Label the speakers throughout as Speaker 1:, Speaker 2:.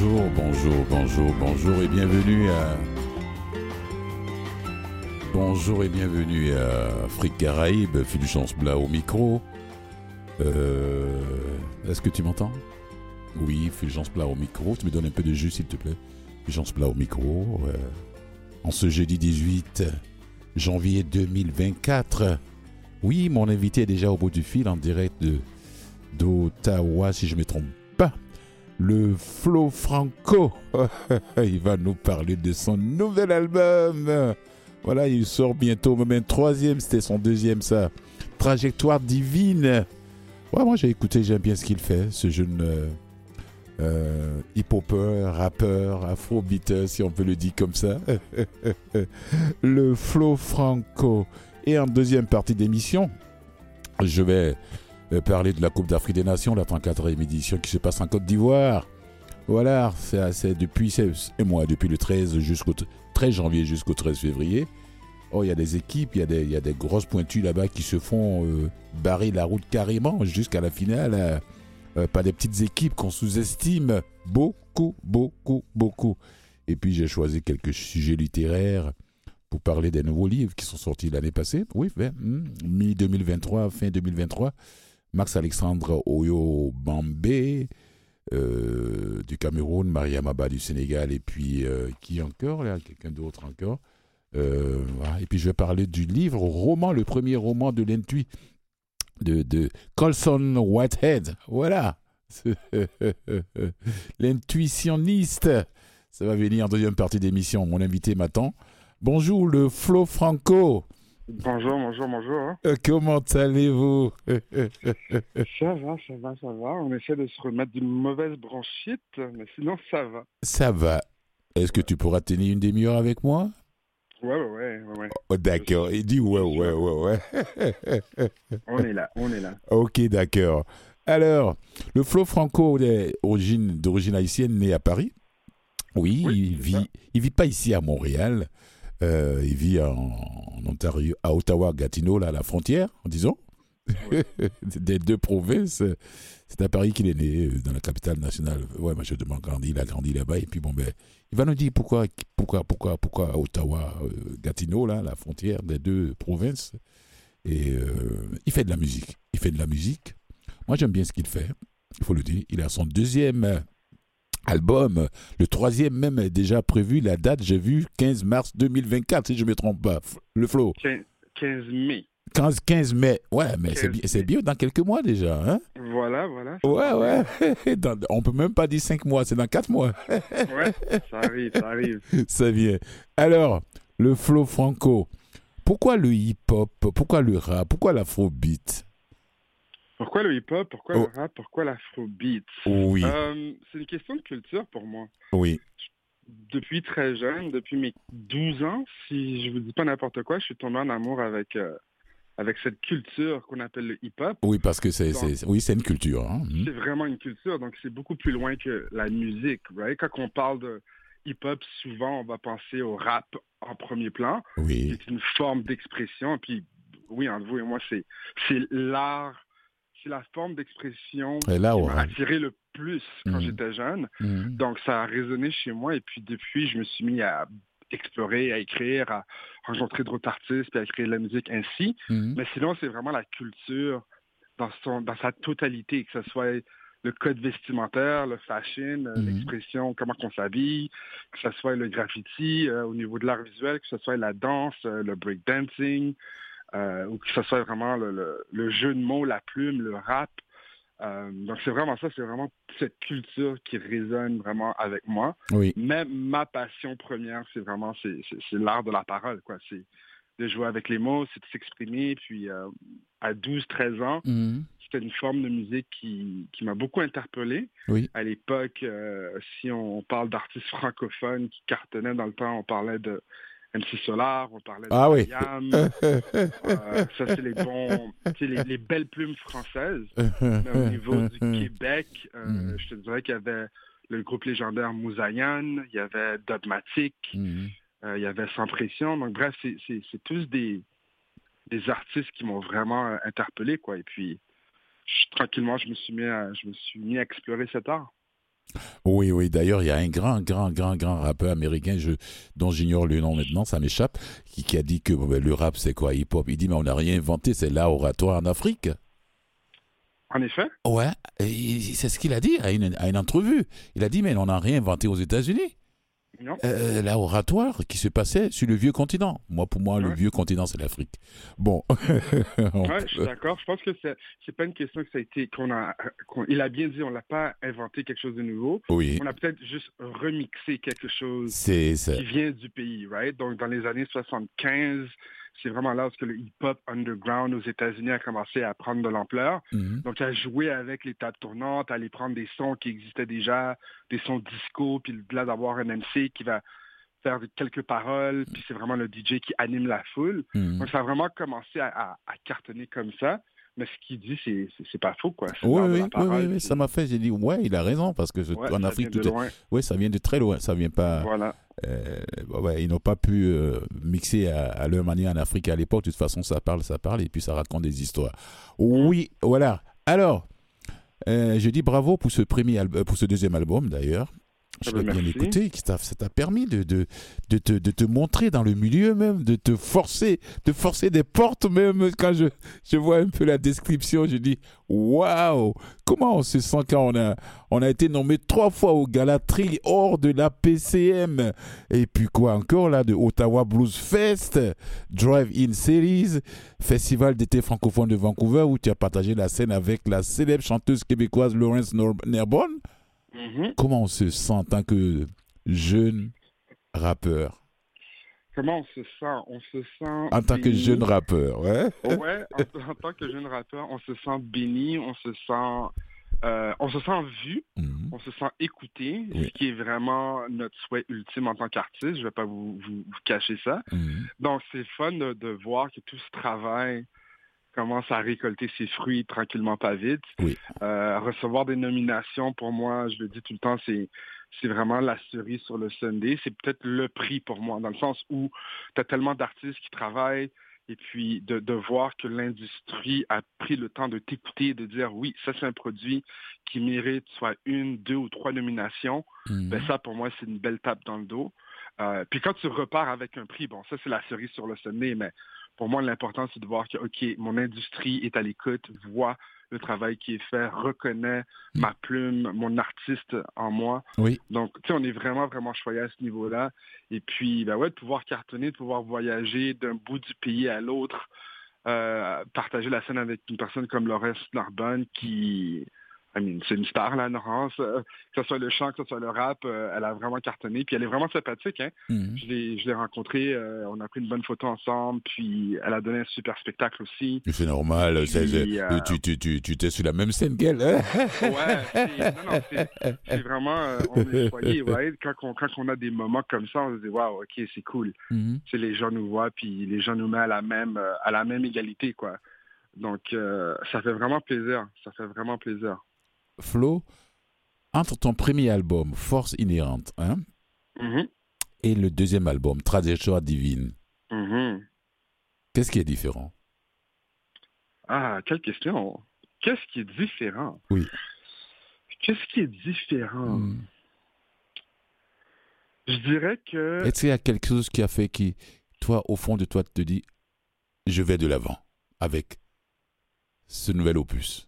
Speaker 1: Bonjour bonjour, bonjour, bonjour, et bienvenue à. Bonjour et bienvenue à Afrique Caraïbe, Fulgence Blas au micro. Euh, Est-ce que tu m'entends? Oui, Fulgence Blas au micro. Tu me donnes un peu de jus s'il te plaît. Fulgence Blas au micro. euh, en ce jeudi 18 janvier 2024. Oui, mon invité est déjà au bout du fil en direct d'Ottawa, si je ne me trompe. Le Flo Franco. il va nous parler de son nouvel album. Voilà, il sort bientôt, même troisième, c'était son deuxième, ça. Trajectoire divine. Moi j'ai écouté, j'aime bien ce qu'il fait, ce jeune euh, euh, hip-hopper, rappeur, afro-beater, si on peut le dire comme ça. le Flo Franco. Et en deuxième partie d'émission, je vais parler de la Coupe d'Afrique des Nations, la 34e édition qui se passe en Côte d'Ivoire. Voilà, c'est depuis c'est un mois, depuis le 13 jusqu'au 13 janvier jusqu'au 13 février. Oh, il y a des équipes, il y a des, il y a des grosses pointues là-bas qui se font euh, barrer la route carrément jusqu'à la finale euh, euh, par des petites équipes qu'on sous-estime beaucoup, beaucoup, beaucoup. Et puis j'ai choisi quelques sujets littéraires pour parler des nouveaux livres qui sont sortis l'année passée. Oui, hmm, mi-2023, fin 2023. Max Alexandre Oyo Bambé euh, du Cameroun, Maria Maba du Sénégal, et puis euh, qui encore là Quelqu'un d'autre encore. Euh. Et puis je vais parler du livre roman, le premier roman de l'intui de, de Colson Whitehead. Voilà. L'intuitionniste. Ça va venir en deuxième partie d'émission. Mon invité m'attend. Bonjour, le Flo Franco.
Speaker 2: Bonjour, bonjour, bonjour. hein.
Speaker 1: Euh, Comment allez-vous?
Speaker 2: Ça va, ça va, ça va. On essaie de se remettre d'une mauvaise bronchite, mais sinon ça va.
Speaker 1: Ça va. Est-ce que tu pourras tenir une demi-heure avec moi?
Speaker 2: Ouais, ouais, ouais, ouais.
Speaker 1: Oh, D'accord. Il dit ouais, ouais, ouais, ouais.
Speaker 2: On est là, on est là.
Speaker 1: ok, d'accord. Alors, le Flo Franco d'origine haïtienne, né à Paris. Oui,
Speaker 2: Oui,
Speaker 1: il vit,
Speaker 2: ça.
Speaker 1: il vit pas ici à Montréal. Euh, il vit en, en Ontario, à Ottawa, Gatineau, là, à la frontière, disons, des deux provinces. C'est à Paris qu'il est né, euh, dans la capitale nationale. Ouais, je demande grandi, il a grandi là-bas. Et puis bon, ben, il va nous dire pourquoi, pourquoi, pourquoi, pourquoi à Ottawa, euh, Gatineau, là, la frontière des deux provinces. Et euh, il fait de la musique. Il fait de la musique. Moi, j'aime bien ce qu'il fait. Il faut le dire. Il a son deuxième album. Le troisième même est déjà prévu. La date, j'ai vu 15 mars 2024, si je ne me trompe pas. Le flow.
Speaker 2: 15, 15 mai.
Speaker 1: 15, 15 mai. Ouais, mais c'est
Speaker 2: 15
Speaker 1: bien, c'est bien dans quelques mois déjà. Hein?
Speaker 2: Voilà, voilà.
Speaker 1: Ouais, ouais. Dans- on peut même pas dire 5 mois, c'est dans 4 mois.
Speaker 2: Ouais, ça arrive, ça arrive.
Speaker 1: Ça vient. Alors, le flow franco. Pourquoi le hip-hop? Pourquoi le rap? Pourquoi l'afrobeat?
Speaker 2: Pourquoi le hip-hop? Pourquoi
Speaker 1: Oh.
Speaker 2: le rap? Pourquoi l'afrobeat?
Speaker 1: Oui,
Speaker 2: Euh, C'est une question de culture pour moi.
Speaker 1: oui.
Speaker 2: Depuis très jeune, depuis mes 12 ans, si je vous dis pas n'importe quoi, je suis tombé en amour avec, euh, avec cette culture qu'on appelle le hip-hop.
Speaker 1: Oui, parce que c'est, c'est- oui, c'est une culture. hein. Mhm.
Speaker 2: c'est vraiment une culture, donc c'est beaucoup plus loin que la musique, right? Quand on parle de hip-hop, souvent on va penser au rap en premier plan,
Speaker 1: Oui,
Speaker 2: c'est une forme d'expression, puis oui, entre vous et moi, c'est c'est l'art, c'est la forme d'expression qui m'a attiré le plus quand
Speaker 1: Mhm.
Speaker 2: j'étais jeune,
Speaker 1: Mhm.
Speaker 2: donc ça a résonné chez moi, et puis depuis, je me suis mis à explorer, à écrire, à rencontrer d'autres artistes, puis à créer de la musique ainsi.
Speaker 1: Mhm.
Speaker 2: Mais sinon, c'est vraiment la culture dans, son, dans sa totalité, que ce soit le code vestimentaire, le fashion, euh, l'expression, comment on s'habille, que ce soit le graffiti euh, au niveau de l'art visuel, que ce soit la danse, euh, le breakdancing, euh, ou que ce soit vraiment le, le- le jeu de mots, la plume, le rap. Euh, donc c'est vraiment ça, c'est vraiment cette culture qui résonne vraiment avec moi.
Speaker 1: Oui,
Speaker 2: Mais ma passion première, c'est vraiment c'est, l'art de la parole. quoi. C'est de jouer avec les mots, c'est de s'exprimer. Puis euh, à 12-13 ans,
Speaker 1: Mhm.
Speaker 2: c'était une forme de musique qui, qui m'a beaucoup interpellé.
Speaker 1: Oui.
Speaker 2: À l'époque, euh, si on parle d'artistes francophones qui cartonnaient dans le temps, on parlait de MC Solar, on parlait de
Speaker 1: Ah oui.
Speaker 2: Yam. Euh, ça, c'est les bons, les, les belles plumes françaises. Mais au niveau du Québec, euh,
Speaker 1: Mhm.
Speaker 2: je te dirais qu'il y avait le groupe légendaire Moussaïan, il y avait Dogmatic,
Speaker 1: Mhm.
Speaker 2: euh, il y avait Sans Pression. Donc bref, c'est- tous des, des artistes qui m'ont vraiment interpellé. quoi. Et puis, je- tranquillement, je me, suis mis à, je me suis mis à explorer cet art.
Speaker 1: Oui, oui. D'ailleurs, il y a un grand, grand, grand, grand rappeur américain je, dont j'ignore le nom maintenant, ça m'échappe, qui, qui, a dit que ben, le rap, c'est quoi hip-hop? Il dit, mais on n'a rien inventé, c'est l'art oratoire en Afrique.
Speaker 2: En effet.
Speaker 1: Ouais, c'est ce qu'il a dit à une, à une entrevue. Il a dit, mais on n'a rien inventé aux États-Unis. Euh, l'oratoire qui se passait sur le vieux continent. Moi, pour moi, le vieux continent, c'est l'Afrique. Bon.
Speaker 2: ouais, je suis d'accord. Je pense que c'est pas une question que ça a été qu'on a. il a bien dit, on l'a pas inventé quelque chose de nouveau.
Speaker 1: Oui.
Speaker 2: On a peut-être juste remixé quelque chose
Speaker 1: qui
Speaker 2: vient du pays, right? Donc, dans les années 75, c'est vraiment là le hip-hop underground aux États-Unis a commencé à prendre de l'ampleur.
Speaker 1: Mhm.
Speaker 2: Donc, à jouer avec les tables tournantes, à aller prendre des sons qui existaient déjà, des sons disco, puis là d'avoir un MC qui va faire quelques paroles, puis c'est vraiment le DJ qui anime la foule.
Speaker 1: Mhm.
Speaker 2: Donc, ça a vraiment commencé à cartonner comme ça. Mais ce qu'il dit, c'est pas faux, quoi.
Speaker 1: Oui, oui, oui, oui, ça m'a fait, j'ai dit, ouais, il a raison, parce que en Afrique, tout est... Oui, ça vient de très loin, ça vient pas...
Speaker 2: Voilà.
Speaker 1: Euh, ouais, ils n'ont pas pu euh, mixer à, leur manière en Afrique à l'époque. De toute façon, ça parle, ça parle, et puis ça raconte des histoires. Oui, voilà. Alors, euh, je dis bravo pour ce, premier pour ce deuxième album, d'ailleurs. Je l'ai bien écouté, ça t'a permis de, de, de, te, de, te, montrer dans le milieu même, de te forcer, de forcer des portes même. Quand je, je vois un peu la description, je dis waouh, comment on se sent quand on a, on a été nommé trois fois au Galatri hors de la PCM. Et puis quoi encore là, de Ottawa Blues Fest, Drive-In Series, Festival d'été francophone de Vancouver où tu as partagé la scène avec la célèbre chanteuse québécoise Laurence Nerbonne.
Speaker 2: Mhm.
Speaker 1: Comment on se sent en tant que jeune rappeur?
Speaker 2: Comment on se sent? On se sent.
Speaker 1: En tant que jeune rappeur, ouais.
Speaker 2: Ouais, en, tant que jeune rappeur, on se sent béni, on se sent. Euh, on se sent vu,
Speaker 1: mhm.
Speaker 2: on se sent écouté, ce qui est vraiment notre souhait ultime en tant qu'artiste. Je ne vais pas vous, vous, cacher ça.
Speaker 1: Mhm.
Speaker 2: Donc, c'est fun de, de, voir que tout ce travail commence à récolter ses fruits tranquillement pas vite.
Speaker 1: Oui.
Speaker 2: Euh, recevoir des nominations, pour moi, je le dis tout le temps, c'est c'est vraiment la cerise sur le Sunday. C'est peut-être le prix pour moi, dans le sens où tu as tellement d'artistes qui travaillent, et puis de, de voir que l'industrie a pris le temps de t'écouter, de dire oui, ça c'est un produit qui mérite soit une, deux ou trois nominations,
Speaker 1: Mhm.
Speaker 2: ben ça pour moi c'est une belle tape dans le dos. Euh, puis quand tu repars avec un prix, bon ça c'est la cerise sur le sommet, mais pour moi l'important c'est de voir que ok mon industrie est à l'écoute, voit le travail qui est fait, reconnaît
Speaker 1: Mm.
Speaker 2: ma plume, mon artiste en moi.
Speaker 1: Oui.
Speaker 2: Donc tu sais on est vraiment vraiment choyé à ce niveau-là. Et puis ben ouais de pouvoir cartonner, de pouvoir voyager d'un bout du pays à l'autre. Euh, partager la scène avec une personne comme Laurence Narbonne qui I mean, c'est une star, là, Laurence. Euh, que ce soit le chant, que ce soit le rap, euh, elle a vraiment cartonné. Puis elle est vraiment sympathique. Hein?
Speaker 1: Mhm.
Speaker 2: Je l'ai je l'ai rencontrée, euh, on a pris une bonne photo ensemble, puis elle a donné un super spectacle aussi.
Speaker 1: C'est normal,
Speaker 2: Puis,
Speaker 1: tu, tu, tu, tu étais sur la même scène qu'elle. hein?
Speaker 2: Ouais, c'est vraiment, on est ouais. Quand on, quand on a des moments comme ça, on se dit, waouh, ok, c'est cool. Tu sais, les gens nous voient, puis les gens nous mettent à la même, à la même égalité, quoi. Donc, ça fait vraiment plaisir. Ça fait vraiment plaisir.
Speaker 1: Flo, entre ton premier album, Force inhérente, hein,
Speaker 2: Mhm,
Speaker 1: et le deuxième album, Trajectoire divine,
Speaker 2: mhm.
Speaker 1: qu'est-ce qui est différent?
Speaker 2: Ah, quelle question. Qu'est-ce qui est différent?
Speaker 1: Oui.
Speaker 2: Qu'est-ce qui est différent?
Speaker 1: Mhm.
Speaker 2: Je dirais que...
Speaker 1: Est-ce qu'il y a quelque chose qui a fait qui, toi, au fond de toi, te dit, je vais de l'avant avec ce nouvel opus?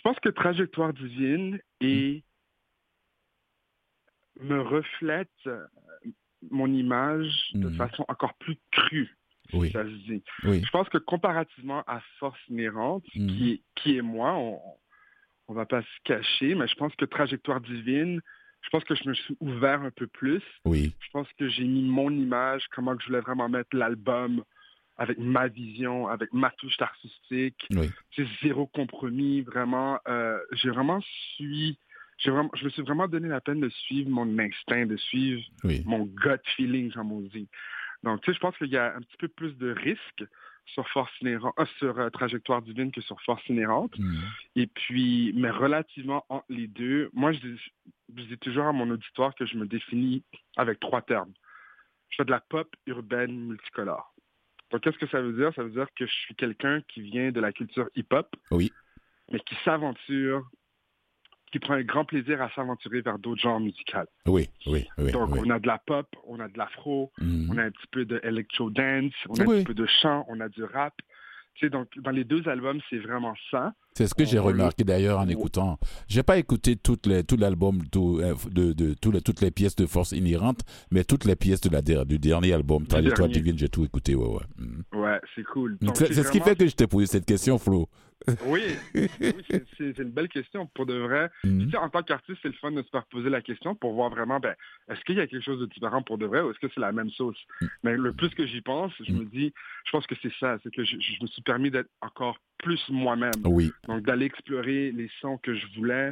Speaker 2: Je pense que Trajectoire divine et me reflète euh, mon image de
Speaker 1: Mhm.
Speaker 2: façon encore plus crue,
Speaker 1: Oui,
Speaker 2: ça se dit.
Speaker 1: oui.
Speaker 2: Je pense que comparativement à Force inhérente,
Speaker 1: Mhm.
Speaker 2: qui, est, qui est moi, on, on va pas se cacher, mais je pense que Trajectoire divine, je pense que je me suis ouvert un peu plus.
Speaker 1: Oui,
Speaker 2: Je pense que j'ai mis mon image, comment que je voulais vraiment mettre l'album avec ma vision, avec ma touche artistique.
Speaker 1: oui.
Speaker 2: C'est zéro compromis, vraiment. euh, j'ai vraiment suivi, j'ai vraiment, je me suis vraiment donné la peine de suivre mon instinct, de suivre
Speaker 1: Oui,
Speaker 2: mon gut feeling, comme on dit. Donc, tu sais, je pense qu'il y a un petit peu plus de risques sur Force inhérente, euh, sur euh, Trajectoire divine que sur Force inhérente.
Speaker 1: Mhm.
Speaker 2: Et puis, mais relativement entre les deux, moi, je dis, je dis toujours à mon auditoire que je me définis avec trois termes. Je fais de la pop urbaine multicolore. Donc, qu'est-ce que ça veut dire? Ça veut dire que je suis quelqu'un qui vient de la culture hip-hop,
Speaker 1: Oui.
Speaker 2: mais qui s'aventure qui prend un grand plaisir à s'aventurer vers d'autres genres musicaux.
Speaker 1: Oui, oui, oui.
Speaker 2: Donc,
Speaker 1: oui.
Speaker 2: on a de la pop, on a de l'afro,
Speaker 1: Mhm.
Speaker 2: on a un petit peu de electro dance, on a un petit peu de chant, on a du rap. Donc, dans les deux albums, c'est vraiment ça.
Speaker 1: C'est ce que j'ai remarqué d'ailleurs en écoutant. J'ai pas écouté toutes les, tout l'album tout, euh, de, de, tout les- toutes les pièces de Force Inhérente, mais toutes les pièces de la, du dernier album, Trajectoire. Divine, j'ai tout écouté. Ouais, ouais. Mhm.
Speaker 2: Ouais, c'est cool.
Speaker 1: C'est ce qui fait que je t'ai posé cette question, Flo.
Speaker 2: Oui, oui c'est- une belle question. Pour de vrai,
Speaker 1: Mhm.
Speaker 2: Tu sais, en tant qu'artiste, c'est le fun de se faire poser la question pour voir vraiment, ben, est-ce qu'il y a quelque chose de différent pour de vrai ou est-ce que c'est la même sauce? Mais le plus que j'y pense, je me dis, je pense que c'est ça, c'est que je, je me suis permis d'être encore plus moi-même.
Speaker 1: Oui.
Speaker 2: Donc, d'aller explorer les sons que je voulais,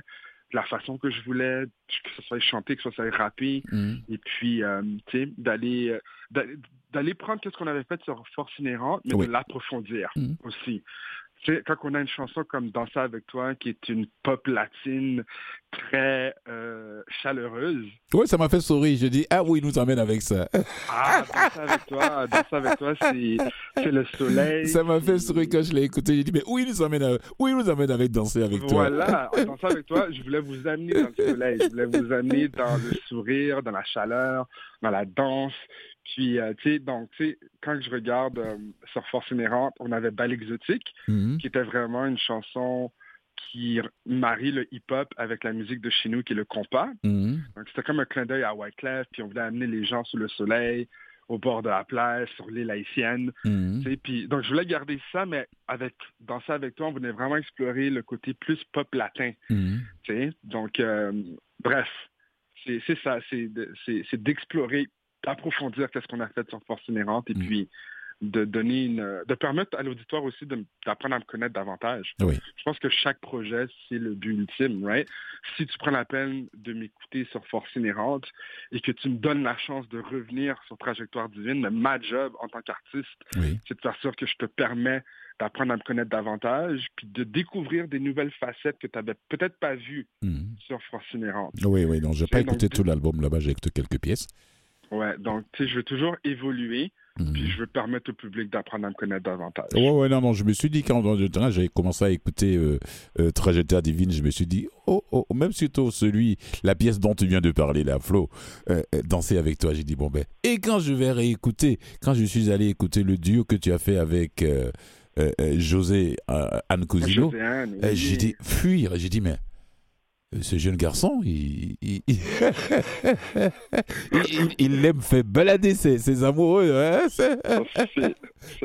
Speaker 2: de la façon que je voulais, que ce soit chanté, que ce soit rappé,
Speaker 1: Mhm.
Speaker 2: et puis, euh, tu sais, d'aller euh, d'aller- prendre ce qu'on avait fait sur Force Inhérente, mais
Speaker 1: Oui.
Speaker 2: de l'approfondir
Speaker 1: Mhm.
Speaker 2: aussi. Quand on a une chanson comme Danser avec toi, qui est une pop latine très euh, chaleureuse,
Speaker 1: Ouais, ça m'a fait sourire. Je dis, ah oui, il nous emmène avec ça.
Speaker 2: ah, Danser avec toi, Danser avec toi, c'est le soleil.
Speaker 1: Ça m'a fait sourire quand je l'ai écouté. J'ai dit, mais où il nous emmène, où il nous emmène avec danser avec toi
Speaker 2: Voilà, en dansant avec toi, je voulais vous amener dans le soleil, je voulais vous amener dans le sourire, dans la chaleur, dans la danse. Puis, euh, tu sais, donc, tu sais, quand je regarde euh, sur Force Inhérente, on avait Bal Exotique,
Speaker 1: Mhm.
Speaker 2: qui était vraiment une chanson qui marie le hip-hop avec la musique de chez nous, qui est le compas.
Speaker 1: Mhm.
Speaker 2: Donc, c'était comme un clin d'œil à Wyclef, puis on voulait amener les gens sous le soleil, au bord de la plage, sur l'île haïtienne.
Speaker 1: Mhm.
Speaker 2: Tu sais, Puis, donc, je voulais garder ça, mais avec dans ça avec toi, on voulait vraiment explorer le côté plus pop latin. Tu sais. Donc, euh, bref, c'est ça, c'est d'explorer, d'approfondir qu'est-ce qu'on a fait sur Force Inhérente et
Speaker 1: Mm.
Speaker 2: puis de donner une, de permettre à l'auditoire aussi de- d'apprendre à me connaître davantage.
Speaker 1: Oui.
Speaker 2: Je pense que chaque projet, c'est le but ultime, right? Si tu prends la peine de m'écouter sur Force Inhérente et que tu me donnes la chance de revenir sur Trajectoire Divine, ma job en tant qu'artiste,
Speaker 1: Oui.
Speaker 2: c'est de faire sûr que je te permets d'apprendre à me connaître davantage, puis de découvrir des nouvelles facettes que tu n'avais peut-être pas vues
Speaker 1: Mhm.
Speaker 2: sur Force Inhérente.
Speaker 1: Oui, oui, non, j'ai pas
Speaker 2: C'est donc
Speaker 1: écouté tout l'album là-bas, j'ai écouté quelques pièces.
Speaker 2: Ouais, donc, tu sais, je veux toujours évoluer,
Speaker 1: Mhm.
Speaker 2: puis je veux permettre au public d'apprendre à me connaître davantage.
Speaker 1: Ouais, ouais, non, non, je me suis dit, quand j'ai commencé à écouter euh, euh, Trajectoire Divine, je me suis dit, oh, oh, même surtout celui, la pièce dont tu viens de parler, là, Flo, euh, euh, danser avec toi, j'ai dit, bon, ben, et quand je vais réécouter, quand je suis allé écouter le duo que tu as fait avec euh, José Anne Cousino,
Speaker 2: oui.
Speaker 1: j'ai dit, fuir, j'ai dit, mais. Euh, Ce jeune garçon, il, il, il, aime faire balader ses, ses amoureux. Hein, c'est-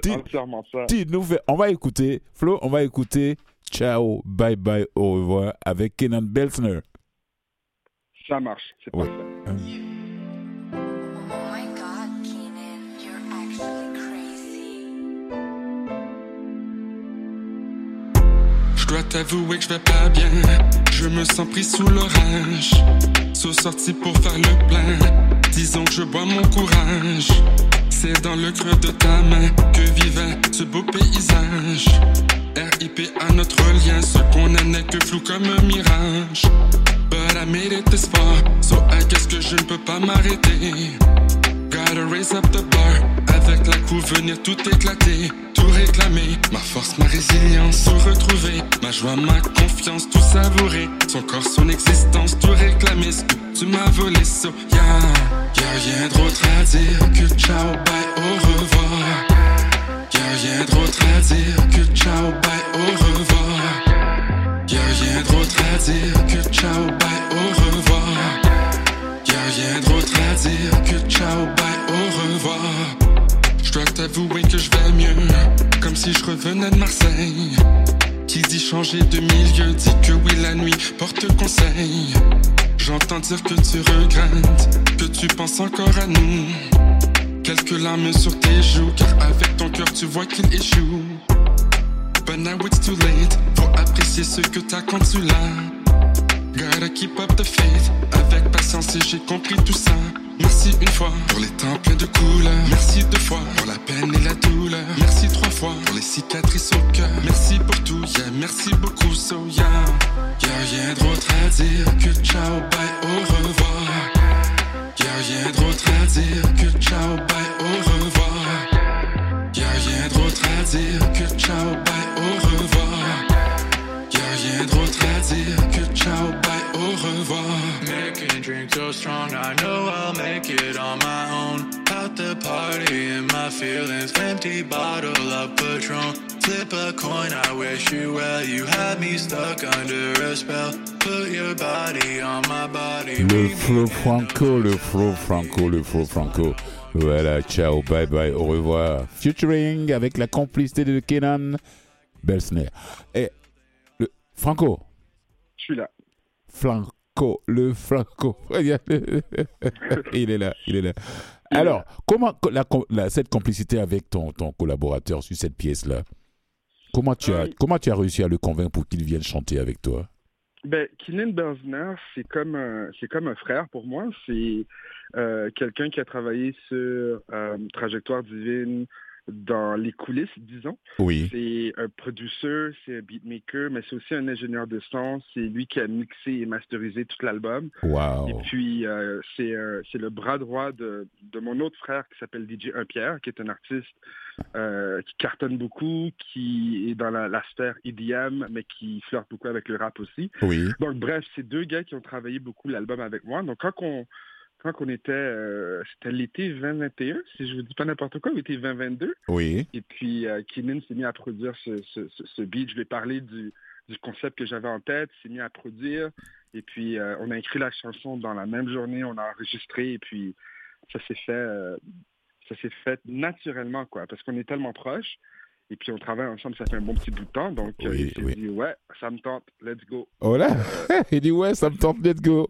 Speaker 2: entièrement ça.
Speaker 1: tu nous fais- on va écouter, Flo, on va écouter Ciao, bye bye, au revoir avec Kenan Belsner.
Speaker 2: Ça marche, c'est
Speaker 1: Ouais.
Speaker 2: parfait.
Speaker 3: Oh
Speaker 4: dois t'avouer que je vais pas bien. Je me sens pris sous l'orage. Saut sorti pour faire le plein. Disons que je bois mon courage. C'est dans le creux de ta main que vivait ce beau paysage. RIP à notre lien, ce qu'on a n'est que flou comme un mirage. But I made it this far, so I guess que je ne peux pas m'arrêter. Gotta raise up the bar. Avec la coupe, venir tout éclater, tout réclamer. Ma force, ma résilience, tout retrouver. Ma joie, ma confiance, tout savourer. Son corps, son existence, tout réclamer. Ce que tu m'as volé, so yeah. Y'a rien d'autre à dire que ciao, bye, au revoir. Y'a rien d'autre à dire que ciao, bye, au revoir. Y'a rien d'autre à dire que ciao, bye, au revoir. Y'a rien d'autre à dire que ciao, bye, au revoir. Je dois t'avouer que je vais mieux, comme si je revenais de Marseille. Qui dit changer de milieu dit que oui, la nuit porte conseil. J'entends dire que tu regrettes, que tu penses encore à nous. Quelques larmes sur tes joues, car avec ton cœur tu vois qu'il échoue. But now it's too late, faut apprécier ce que t'as quand tu l'as. Gotta keep up the faith. Avec et j'ai compris tout ça. Merci une fois pour les temps pleins de couleurs. Merci deux fois pour la peine et la douleur. Merci trois fois pour les cicatrices au cœur. Merci pour tout, yeah, merci beaucoup, so yeah. Y'a rien d'autre à dire que ciao, bye, au revoir. Y'a rien d'autre à dire que ciao, bye, au revoir. Y'a rien d'autre à dire que ciao, bye, au revoir. Que ciao, bye,
Speaker 5: so strong. I know I'll make it on my own. Out the party in my feelings. Empty bottle of Patron. Flip a coin, I wish you well. You had me stuck under a spell. Put your body on my body.
Speaker 1: Le flow franco, le flow franco, le flow franco. Voilà, ciao, bye bye, au revoir. Futuring avec la complicité de Kenan Belsner. Et le Franco,
Speaker 2: Je suis là.
Speaker 1: Franco, le Franco. il est là, il est là. Alors, comment la, la- cette complicité avec ton, ton collaborateur sur cette pièce-là, comment tu as
Speaker 2: Euh,
Speaker 1: comment tu as réussi à le convaincre pour qu'il vienne chanter avec toi?
Speaker 2: Ben, Kylian c'est comme un, c'est comme un frère pour moi. C'est euh, quelqu'un qui a travaillé sur euh, Trajectoire divine dans les coulisses, disons.
Speaker 1: Oui,
Speaker 2: C'est un producteur, c'est un beatmaker, mais c'est aussi un ingénieur de son. C'est lui qui a mixé et masterisé tout l'album. Et
Speaker 1: waouh.
Speaker 2: puis, euh, c'est euh, c'est le bras droit de, de mon autre frère qui s'appelle DJ Un Pierre, qui est un artiste euh, qui cartonne beaucoup, qui est dans la, la sphère EDM, mais qui flirte beaucoup avec le rap aussi.
Speaker 1: Oui,
Speaker 2: Donc, bref, c'est deux gars qui ont travaillé beaucoup l'album avec moi. Donc, quand on, quand on était, euh, c'était l'été 2021, si je vous dis pas n'importe quoi, l'été 2022.
Speaker 1: oui,
Speaker 2: Et puis, euh, Keenan s'est mis à produire ce, ce, ce, ce beat. Je lui ai parlé du, du concept que j'avais en tête, s'est mis à produire. Et puis, euh, on a écrit la chanson dans la même journée, on a enregistré. Et puis, ça s'est fait, euh, ça s'est fait naturellement, quoi, parce qu'on est tellement proches. Et puis, on travaille ensemble, ça fait un bon petit bout de temps. Donc,
Speaker 1: Oui,
Speaker 2: il
Speaker 1: oui.
Speaker 2: dit, ouais, ça me tente, let's go.
Speaker 1: voilà. il dit ouais, ça me tente, let's go.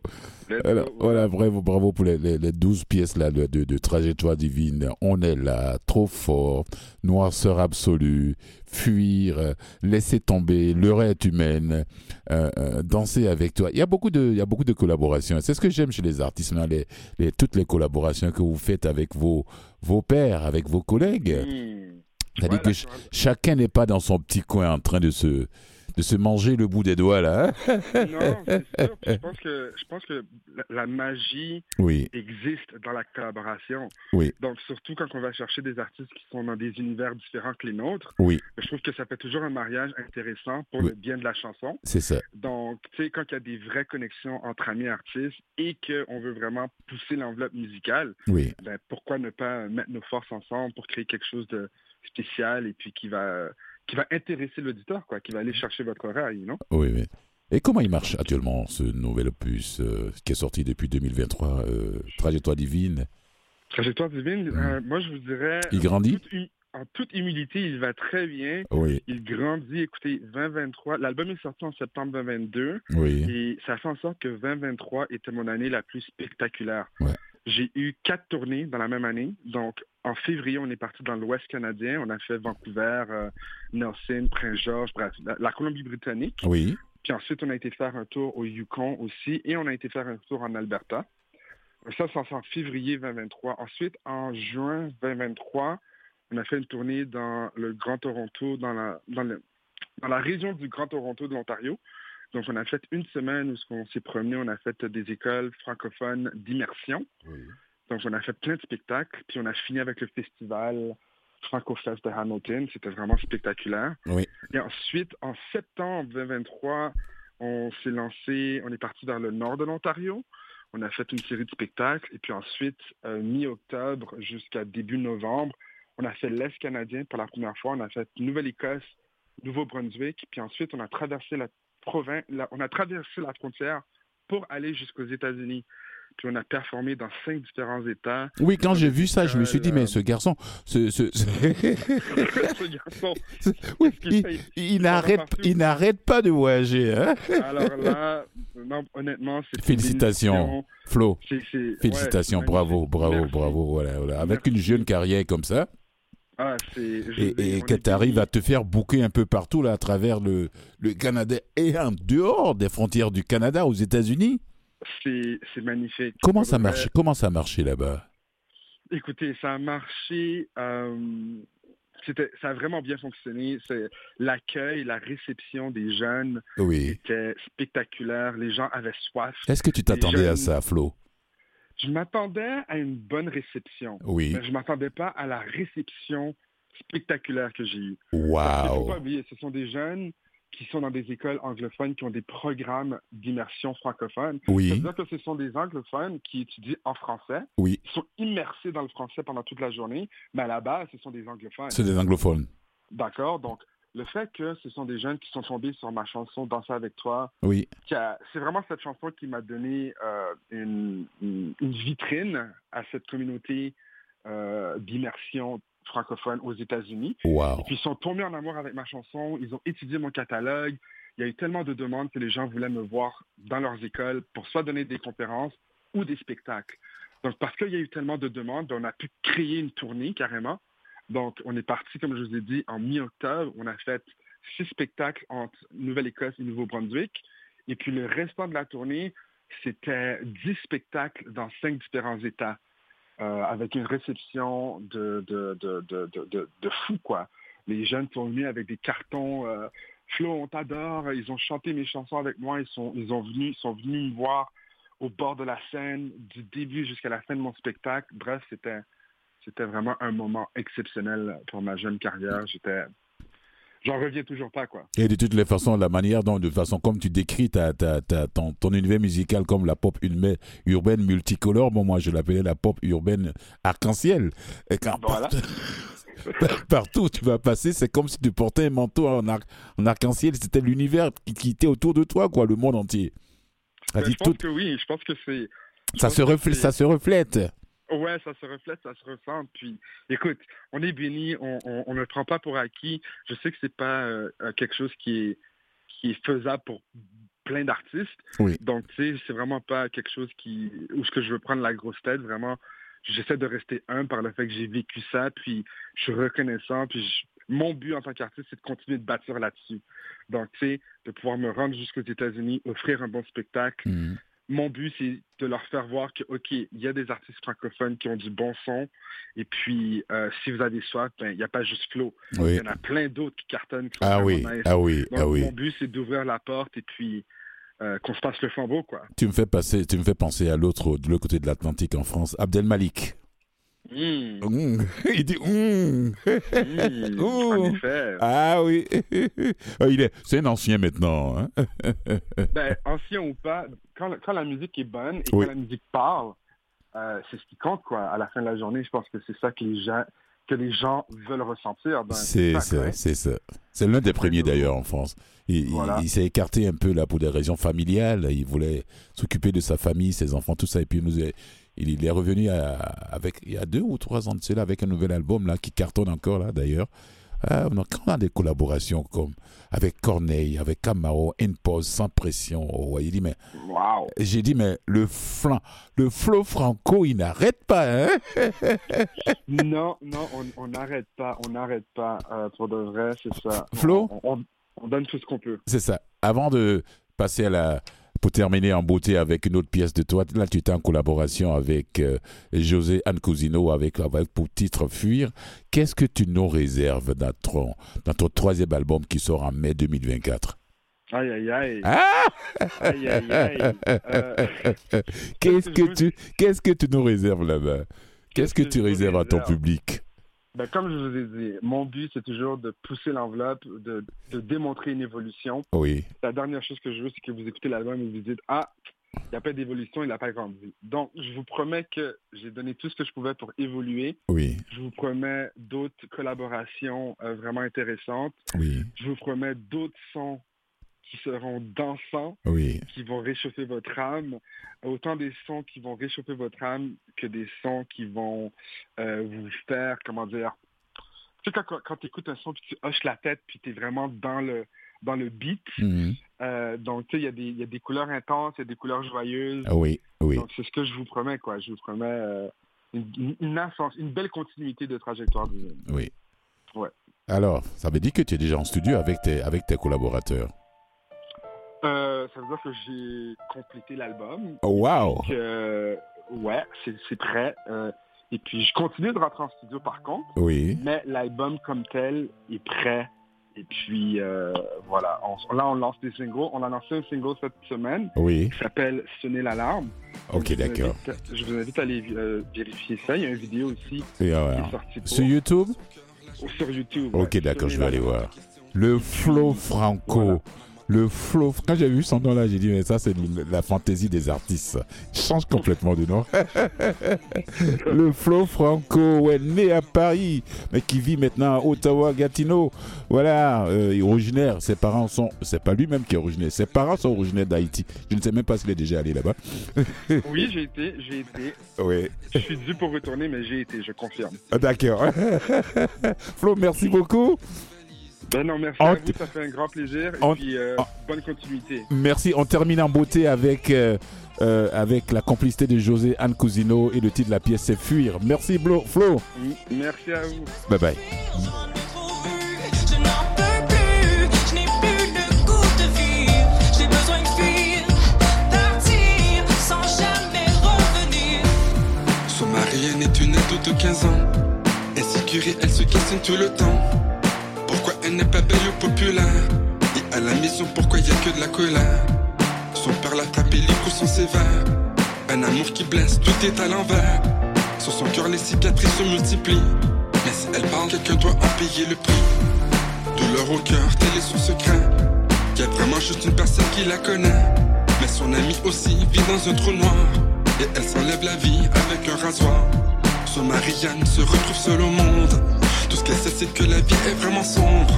Speaker 2: Let's
Speaker 1: Voilà,
Speaker 2: go.
Speaker 1: voilà, bravo, bravo pour les, les, les 12 pièces là de, de, de Trajectoire Divine. On est là, trop fort, noirceur absolue, fuir, laisser tomber, l'heure est humaine, euh, euh, danser avec toi. Il y a beaucoup de, il y a beaucoup de collaborations. C'est ce que j'aime chez les artistes, maintenant, les, les, toutes les collaborations que vous faites avec vos, vos pairs, avec vos collègues.
Speaker 2: Hmm.
Speaker 1: C'est-à-dire
Speaker 2: Voilà,
Speaker 1: que ch- chacun n'est pas dans son petit coin en train de se, de se manger le bout des doigts là. hein?
Speaker 2: Non, c'est sûr. Je pense que, je pense que la, la magie
Speaker 1: Oui,
Speaker 2: existe dans la collaboration.
Speaker 1: Oui.
Speaker 2: Donc, surtout quand on va chercher des artistes qui sont dans des univers différents que les nôtres,
Speaker 1: oui,
Speaker 2: je trouve que ça fait toujours un mariage intéressant pour le bien de la chanson.
Speaker 1: c'est ça.
Speaker 2: Donc, tu sais, quand il y a des vraies connexions entre amis artistes et qu'on veut vraiment pousser l'enveloppe musicale,
Speaker 1: Oui.
Speaker 2: ben, pourquoi ne pas mettre nos forces ensemble pour créer quelque chose de spécial et puis qui va, qui va intéresser l'auditeur, quoi, qui va aller chercher votre oreille, non?
Speaker 1: Oui, oui. Et comment il marche actuellement ce nouvel opus euh, qui est sorti depuis 2023, euh, Trajectoire Divine?
Speaker 2: Trajectoire divine,
Speaker 1: Mm.
Speaker 2: euh, moi je vous dirais,
Speaker 1: Il grandit?
Speaker 2: En toute humilité, il va très bien.
Speaker 1: Oui,
Speaker 2: Il grandit. Écoutez, 2023, l'album est sorti en septembre 2022
Speaker 1: oui,
Speaker 2: et ça fait en sorte que 2023 était mon année la plus spectaculaire.
Speaker 1: Ouais.
Speaker 2: J'ai eu quatre tournées dans la même année. Donc, en février, on est parti dans l'Ouest canadien. On a fait Vancouver, euh, Nelson, Prince-Georges, bref, la, la Colombie-Britannique.
Speaker 1: oui,
Speaker 2: Puis ensuite, on a été faire un tour au Yukon aussi et on a été faire un tour en Alberta. Ça, c'est en février 2023. Ensuite, en juin 2023, on a fait une tournée dans le Grand Toronto, dans la, dans le- dans la région du Grand Toronto de l'Ontario. Donc, on a fait une semaine où on s'est promené, on a fait des écoles francophones d'immersion. Donc, on a fait plein de spectacles. Puis, on a fini avec le festival FrancoFest de Hamilton. C'était vraiment spectaculaire.
Speaker 1: Oui.
Speaker 2: Et ensuite, en septembre 2023, on s'est lancé, on est parti vers le nord de l'Ontario. On a fait une série de spectacles. Et puis ensuite, euh, mi-octobre jusqu'à début novembre, on a fait l'Est canadien pour la première fois. On a fait Nouvelle-Écosse, Nouveau-Brunswick. Puis ensuite, on a traversé la province, la- on a traversé la frontière pour aller jusqu'aux États-Unis. Puis on a performé dans cinq différents États.
Speaker 1: Oui, quand j'ai vu ça, je me suis dit,
Speaker 2: Euh,
Speaker 1: mais ce garçon, ce, ce- ce-
Speaker 2: Ce garçon,
Speaker 1: oui, il, n'arrête,
Speaker 2: partout.
Speaker 1: il n'arrête pas de voyager. Hein?
Speaker 2: Alors là, non, honnêtement, c'est
Speaker 1: Félicitations. Flo, félicitations,
Speaker 2: ouais,
Speaker 1: bravo, bravo, bravo. Voilà, voilà. Avec
Speaker 2: Merci.
Speaker 1: une jeune carrière comme ça,
Speaker 2: Ah,
Speaker 1: et, que tu arrives à te faire bouquer un peu partout là, à travers le, le Canada et en dehors des frontières du Canada aux États-Unis.
Speaker 2: C'est magnifique.
Speaker 1: Comment ça marche Comment ça marchait là-bas?
Speaker 2: Écoutez, ça a marché. euh, ça a vraiment bien fonctionné. L'accueil, la réception des jeunes
Speaker 1: Oui.
Speaker 2: était spectaculaire. Les gens avaient soif.
Speaker 1: Est-ce que tu t'attendais à ça, Flo?
Speaker 2: Je m'attendais à une bonne réception,
Speaker 1: Oui.
Speaker 2: mais je m'attendais pas à la réception spectaculaire que j'ai eue. Parce qu'il faut pas oublier, ce sont des jeunes qui sont dans des écoles anglophones qui ont des programmes d'immersion francophone.
Speaker 1: Oui,
Speaker 2: C'est-à-dire que ce sont des anglophones qui étudient en français,
Speaker 1: oui.
Speaker 2: ils sont immersés dans le français pendant toute la journée, mais à la base, ce sont des anglophones.
Speaker 1: C'est des anglophones.
Speaker 2: D'accord? Donc, le fait que ce sont des jeunes qui sont tombés sur ma chanson Danser avec toi,
Speaker 1: Oui,
Speaker 2: qui c'est vraiment cette chanson qui m'a donné euh, une, une- une vitrine à cette communauté euh, d'immersion francophone aux États-Unis.
Speaker 1: wow.
Speaker 2: Et puis ils sont tombés en amour avec ma chanson, ils ont étudié mon catalogue. Il y a eu tellement de demandes que les gens voulaient me voir dans leurs écoles pour soit donner des conférences ou des spectacles. Donc parce qu'il y a eu tellement de demandes, on a pu créer une tournée carrément. Donc on est parti, comme je vous ai dit, en mi-octobre. On a fait six spectacles entre Nouvelle-Écosse et Nouveau-Brunswick. Et puis le restant de la tournée, c'était dix spectacles dans cinq différents États euh, avec une réception de, de, de, de, fou, quoi. Les jeunes sont venus avec des cartons. euh, Flo, on t'adore. Ils ont chanté mes chansons avec moi. Ils sont, ils ont venu, ils sont venus me voir au bord de la scène, du début jusqu'à la fin de mon spectacle. Bref, c'était, c'était vraiment un moment exceptionnel pour ma jeune carrière. J'étais, j'en reviens toujours pas, quoi.
Speaker 1: Et de toutes les façons, la manière dont, de façon comme tu décris ta, ta, ta- ton, ton univers musical comme la pop urbaine, multicolore, bon, moi je l'appelais la pop urbaine arc-en-ciel. Et quand
Speaker 2: Voilà.
Speaker 1: partout où tu vas passer, c'est comme si tu portais un manteau en, arc, en arc-en-ciel. C'était l'univers qui, qui était autour de toi, quoi, le monde entier.
Speaker 2: Ben, je pense
Speaker 1: tout-
Speaker 2: que oui. Je pense que c'est,
Speaker 1: ça, se ça se reflète.
Speaker 2: Ouais, ça se reflète, ça se ressent. Puis, écoute, on est béni, on, on, on ne le prend pas pour acquis. Je sais que c'est pas euh, quelque chose qui est, qui est faisable pour plein d'artistes.
Speaker 1: Oui.
Speaker 2: Donc, tu sais, c'est vraiment pas quelque chose qui, où ce que je veux prendre la grosse tête. Vraiment, j'essaie de rester humble par le fait que j'ai vécu ça. Puis, je suis reconnaissant. Puis, je- mon but en tant qu'artiste, c'est de continuer de bâtir là-dessus. Donc, tu sais, de pouvoir me rendre jusqu'aux États-Unis, offrir un bon spectacle,
Speaker 1: Mhm.
Speaker 2: Mon but, c'est de leur faire voir que, OK, il y a des artistes francophones qui ont du bon son. Et puis, euh, si vous avez soif, ben, il n'y a pas juste Flo.
Speaker 1: Oui.
Speaker 2: Il y en a plein d'autres qui cartonnent. Qui
Speaker 1: Ah oui, ah oui,
Speaker 2: Donc,
Speaker 1: ah oui.
Speaker 2: mon but, c'est d'ouvrir la porte et puis euh, qu'on se passe le flambeau, quoi.
Speaker 1: Tu me fais passer, tu me fais penser à l'autre, de l'autre côté de l'Atlantique en France, Abdel Malik.
Speaker 2: Mmh,
Speaker 1: Mmh. Il dit mmh.
Speaker 2: mmh, en effet.
Speaker 1: Ah oui. Ah, Il est, c'est un ancien maintenant. hein.
Speaker 2: Ben, ancien ou pas, quand, quand la musique est bonne et
Speaker 1: Oui.
Speaker 2: quand la musique parle, euh, c'est ce qui compte, quoi. À la fin de la journée, je pense que c'est ça que les gens, que les gens veulent ressentir.
Speaker 1: C'est ça,
Speaker 2: hein.
Speaker 1: c'est ça. C'est l'un des premiers d'ailleurs en France. Il, il-
Speaker 2: Voilà.
Speaker 1: il s'est écarté un peu là pour des raisons familiales. Il voulait s'occuper de sa famille, ses enfants, tout ça. Et puis il nous est, il, est revenu à- avec il y a deux ou trois ans de cela avec un nouvel album là qui cartonne encore là d'ailleurs. On, a, quand on a des collaborations comme avec Corneille, avec Camaro, une pause sans pression. Oh, il dit mais
Speaker 2: Wow.
Speaker 1: j'ai dit mais le flan, le flow franco, il n'arrête pas. Hein?
Speaker 2: Non, non, on- on n'arrête pas, on n'arrête pas. euh, pour de vrai, c'est ça.
Speaker 1: Flo?
Speaker 2: on, on- on donne tout ce qu'on peut.
Speaker 1: C'est ça. Avant de passer à la. Pour terminer en beauté avec une autre pièce de toi, là tu étais en collaboration avec euh, José Ancosino avec, avec pour titre Fuir. Qu'est-ce que tu nous réserves dans ton, dans ton troisième album qui sort en mai 2024
Speaker 2: Aïe, aïe, aïe.
Speaker 1: Ah
Speaker 2: Aïe, aïe, aïe. Euh,
Speaker 1: Qu'est-ce que tu qu'est-ce que tu nous réserves là-bas? Qu'est-ce que
Speaker 2: que
Speaker 1: tu réserves à ton public?
Speaker 2: Ben, comme je vous ai dit, mon but, c'est toujours de pousser l'enveloppe, de, de démontrer une évolution.
Speaker 1: Oui,
Speaker 2: La dernière chose que je veux, c'est que vous écoutez l'album et vous dites Ah, il n'y a pas d'évolution, il n'a pas grandi. Donc, je vous promets que j'ai donné tout ce que je pouvais pour évoluer.
Speaker 1: oui,
Speaker 2: Je vous promets d'autres collaborations euh, vraiment intéressantes.
Speaker 1: oui,
Speaker 2: Je vous promets d'autres sons qui seront dansants,
Speaker 1: oui.
Speaker 2: qui vont réchauffer votre âme. Autant des sons qui vont réchauffer votre âme que des sons qui vont euh, vous faire, comment dire... Tu sais, quand, quand tu écoutes un son, puis tu hoches la tête, puis tu es vraiment dans le, dans le beat.
Speaker 1: Mhm.
Speaker 2: Euh, donc, tu sais, il y, a des- il y a des couleurs intenses, il y a des couleurs joyeuses.
Speaker 1: Ah Oui, oui.
Speaker 2: Donc, c'est ce que je vous promets, quoi. Je vous promets euh, une belle continuité de trajectoire du
Speaker 1: Oui.
Speaker 2: Ouais.
Speaker 1: Alors, ça veut dire que tu es déjà en studio avec tes, avec tes collaborateurs?
Speaker 2: Euh, ça veut dire que j'ai complété l'album.
Speaker 1: Oh, wow!
Speaker 2: euh, ouais, c'est c'est prêt. Euh, et puis, je continue de rentrer en studio par contre,
Speaker 1: Oui.
Speaker 2: mais l'album comme tel est prêt. Et puis, voilà. On- là, on lance des singles. On a lancé un single cette semaine
Speaker 1: Oui.
Speaker 2: qui s'appelle Sonner l'alarme.
Speaker 1: Ok, d'accord.
Speaker 2: Je vous invite à aller vérifier ça. Il y a une vidéo aussi
Speaker 1: Et,
Speaker 2: qui est sortie pour-
Speaker 1: Sur YouTube?
Speaker 2: sur YouTube.
Speaker 1: Ok,
Speaker 2: ouais.
Speaker 1: d'accord, je vais aller voir. Le Flo Franco.
Speaker 2: Voilà.
Speaker 1: Le Flo. Quand j'ai vu son nom là, j'ai dit, mais ça, c'est la fantaisie des artistes. Il change complètement de nom. le Flo Franco, ouais, né à Paris, mais qui vit maintenant à Ottawa, Gatineau. Voilà, euh, il est originaire. Ses parents sont. C'est pas lui-même qui est originaire. Ses parents sont originaires d'Haïti. Je ne sais même pas s'il est déjà allé là-bas.
Speaker 2: Oui, j'ai été, j'ai été.
Speaker 1: Oui.
Speaker 2: Je suis dû pour retourner, mais j'ai été, je confirme.
Speaker 1: Ah, D'accord. Flo, merci beaucoup.
Speaker 2: Ben non, merci
Speaker 1: En
Speaker 2: à vous, ça fait un grand plaisir. Et puis, euh, bonne continuité.
Speaker 1: Merci. On termine en beauté avec, euh, euh, avec la complicité de José Anne Cousino et le titre de la pièce c'est Fuir. Merci Blo- Flo.
Speaker 2: M- Merci à vous.
Speaker 1: Bye bye.
Speaker 4: Son mari est une ado de 15 ans. Insécure, elle se questionne tout le temps. Elle n'est pas belle ou populaire Et à la maison, pourquoi y a que de la colère? Son père l'a tapé, les coups sont sévères. Un amour qui blesse, tout est à l'envers. Sur son cœur, les cicatrices se multiplient. Mais si elle parle, quelqu'un doit en payer le prix. Douleur au cœur, tel est son secret. Y a vraiment juste une personne qui la connaît. Mais son ami aussi vit dans un trou noir. Et elle s'enlève la vie avec un rasoir. Son mari Yann se retrouve seul au monde. Tout ce qu'elle sait, c'est que la vie est vraiment sombre.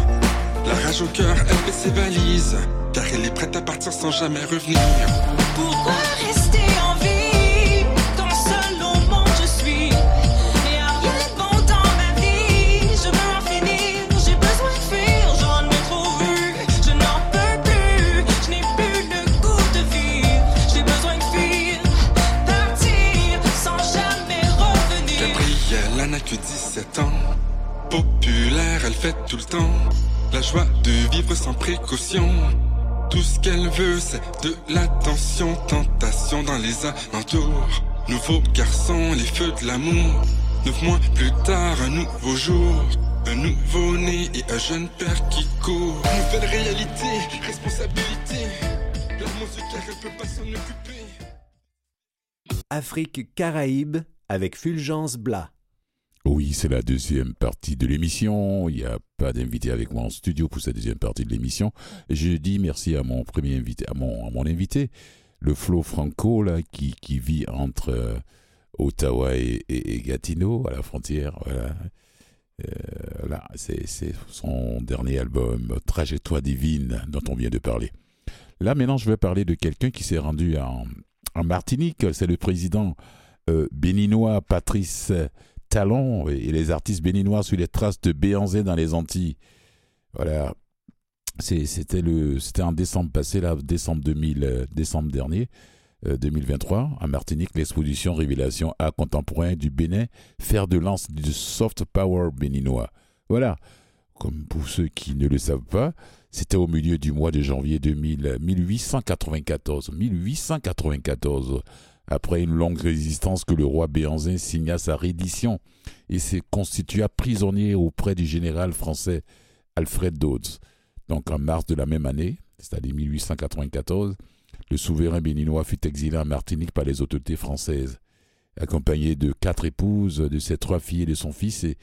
Speaker 4: La rage au cœur, elle fait ses valises. Car elle est prête à partir sans jamais revenir.
Speaker 6: Pourquoi rester
Speaker 4: Tout le temps. La joie de vivre sans précaution. Tout ce qu'elle veut, c'est de l'attention. Tentation dans les alentours. Nouveau garçon, les feux de l'amour. Neuf mois plus tard, un nouveau jour. Un nouveau-né et un jeune père qui court. Nouvelle réalité, responsabilité. L'amour car elle peut pas s'en occuper.
Speaker 7: Afrique Caraïbes avec Fulgence Blas.
Speaker 1: Oui, c'est la deuxième partie de l'émission. Il n'y a pas d'invité avec moi en studio pour cette deuxième partie de l'émission. Je dis merci à mon premier invité, à mon, à mon invité, le Flo Franco, là, qui, qui vit entre euh, Ottawa et, Gatineau, à la frontière. Voilà. Euh, là, c'est c'est son dernier album, Trajectoire divine, dont on vient de parler. Là, maintenant, je vais parler de quelqu'un qui s'est rendu en, en Martinique. C'est le président euh, béninois Patrice Talon et les artistes béninois sur les traces de Béanzé dans les Antilles. Voilà. C'était le, c'était en décembre passé, là, décembre 2000, euh, décembre dernier, euh, 2023, à Martinique, l'exposition Révélation art contemporain du Bénin, fer de lance du soft power béninois. Voilà. Comme pour ceux qui ne le savent pas, c'était au milieu du mois de janvier 2000, 1894. 1894 après une longue résistance que le roi Béanzin signa sa reddition et se constitua prisonnier auprès du général français Alfred Dodds. Donc en mars de la même année, c'est-à-dire 1894, le souverain béninois fut exilé en Martinique par les autorités françaises. Accompagné de quatre épouses, de ses trois filles et de son fils, et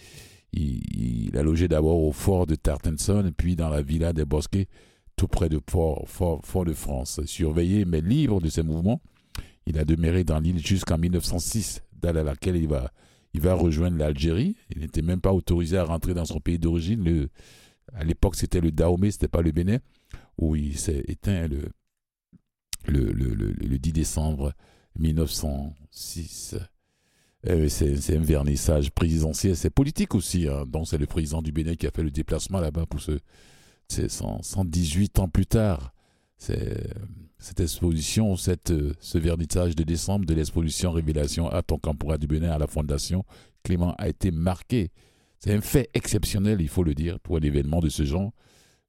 Speaker 1: il, a logé d'abord au fort de Tartenson, puis dans la villa des Bosquets, tout près de Fort, Fort, Fort de France. Surveillé mais libre de ses mouvements, il a demeuré dans l'île jusqu'en 1906, date à laquelle il va, il va rejoindre l'Algérie. Il n'était même pas autorisé à rentrer dans son pays d'origine. À l'époque, c'était le Dahomey, c'était pas le Bénin, où il s'est éteint le, le, le, le- le 10 décembre 1906. Euh, C'est un vernissage présidentiel, c'est politique aussi. hein. Donc, c'est le président du Bénin qui a fait le déplacement là-bas pour ce. C'est 100 118 ans plus tard. C'est cette exposition, euh, ce vernissage de décembre de l'exposition Révélation à Contemporain du Bénin à la Fondation Clément a été marqué. C'est un fait exceptionnel, il faut le dire, pour un événement de ce genre,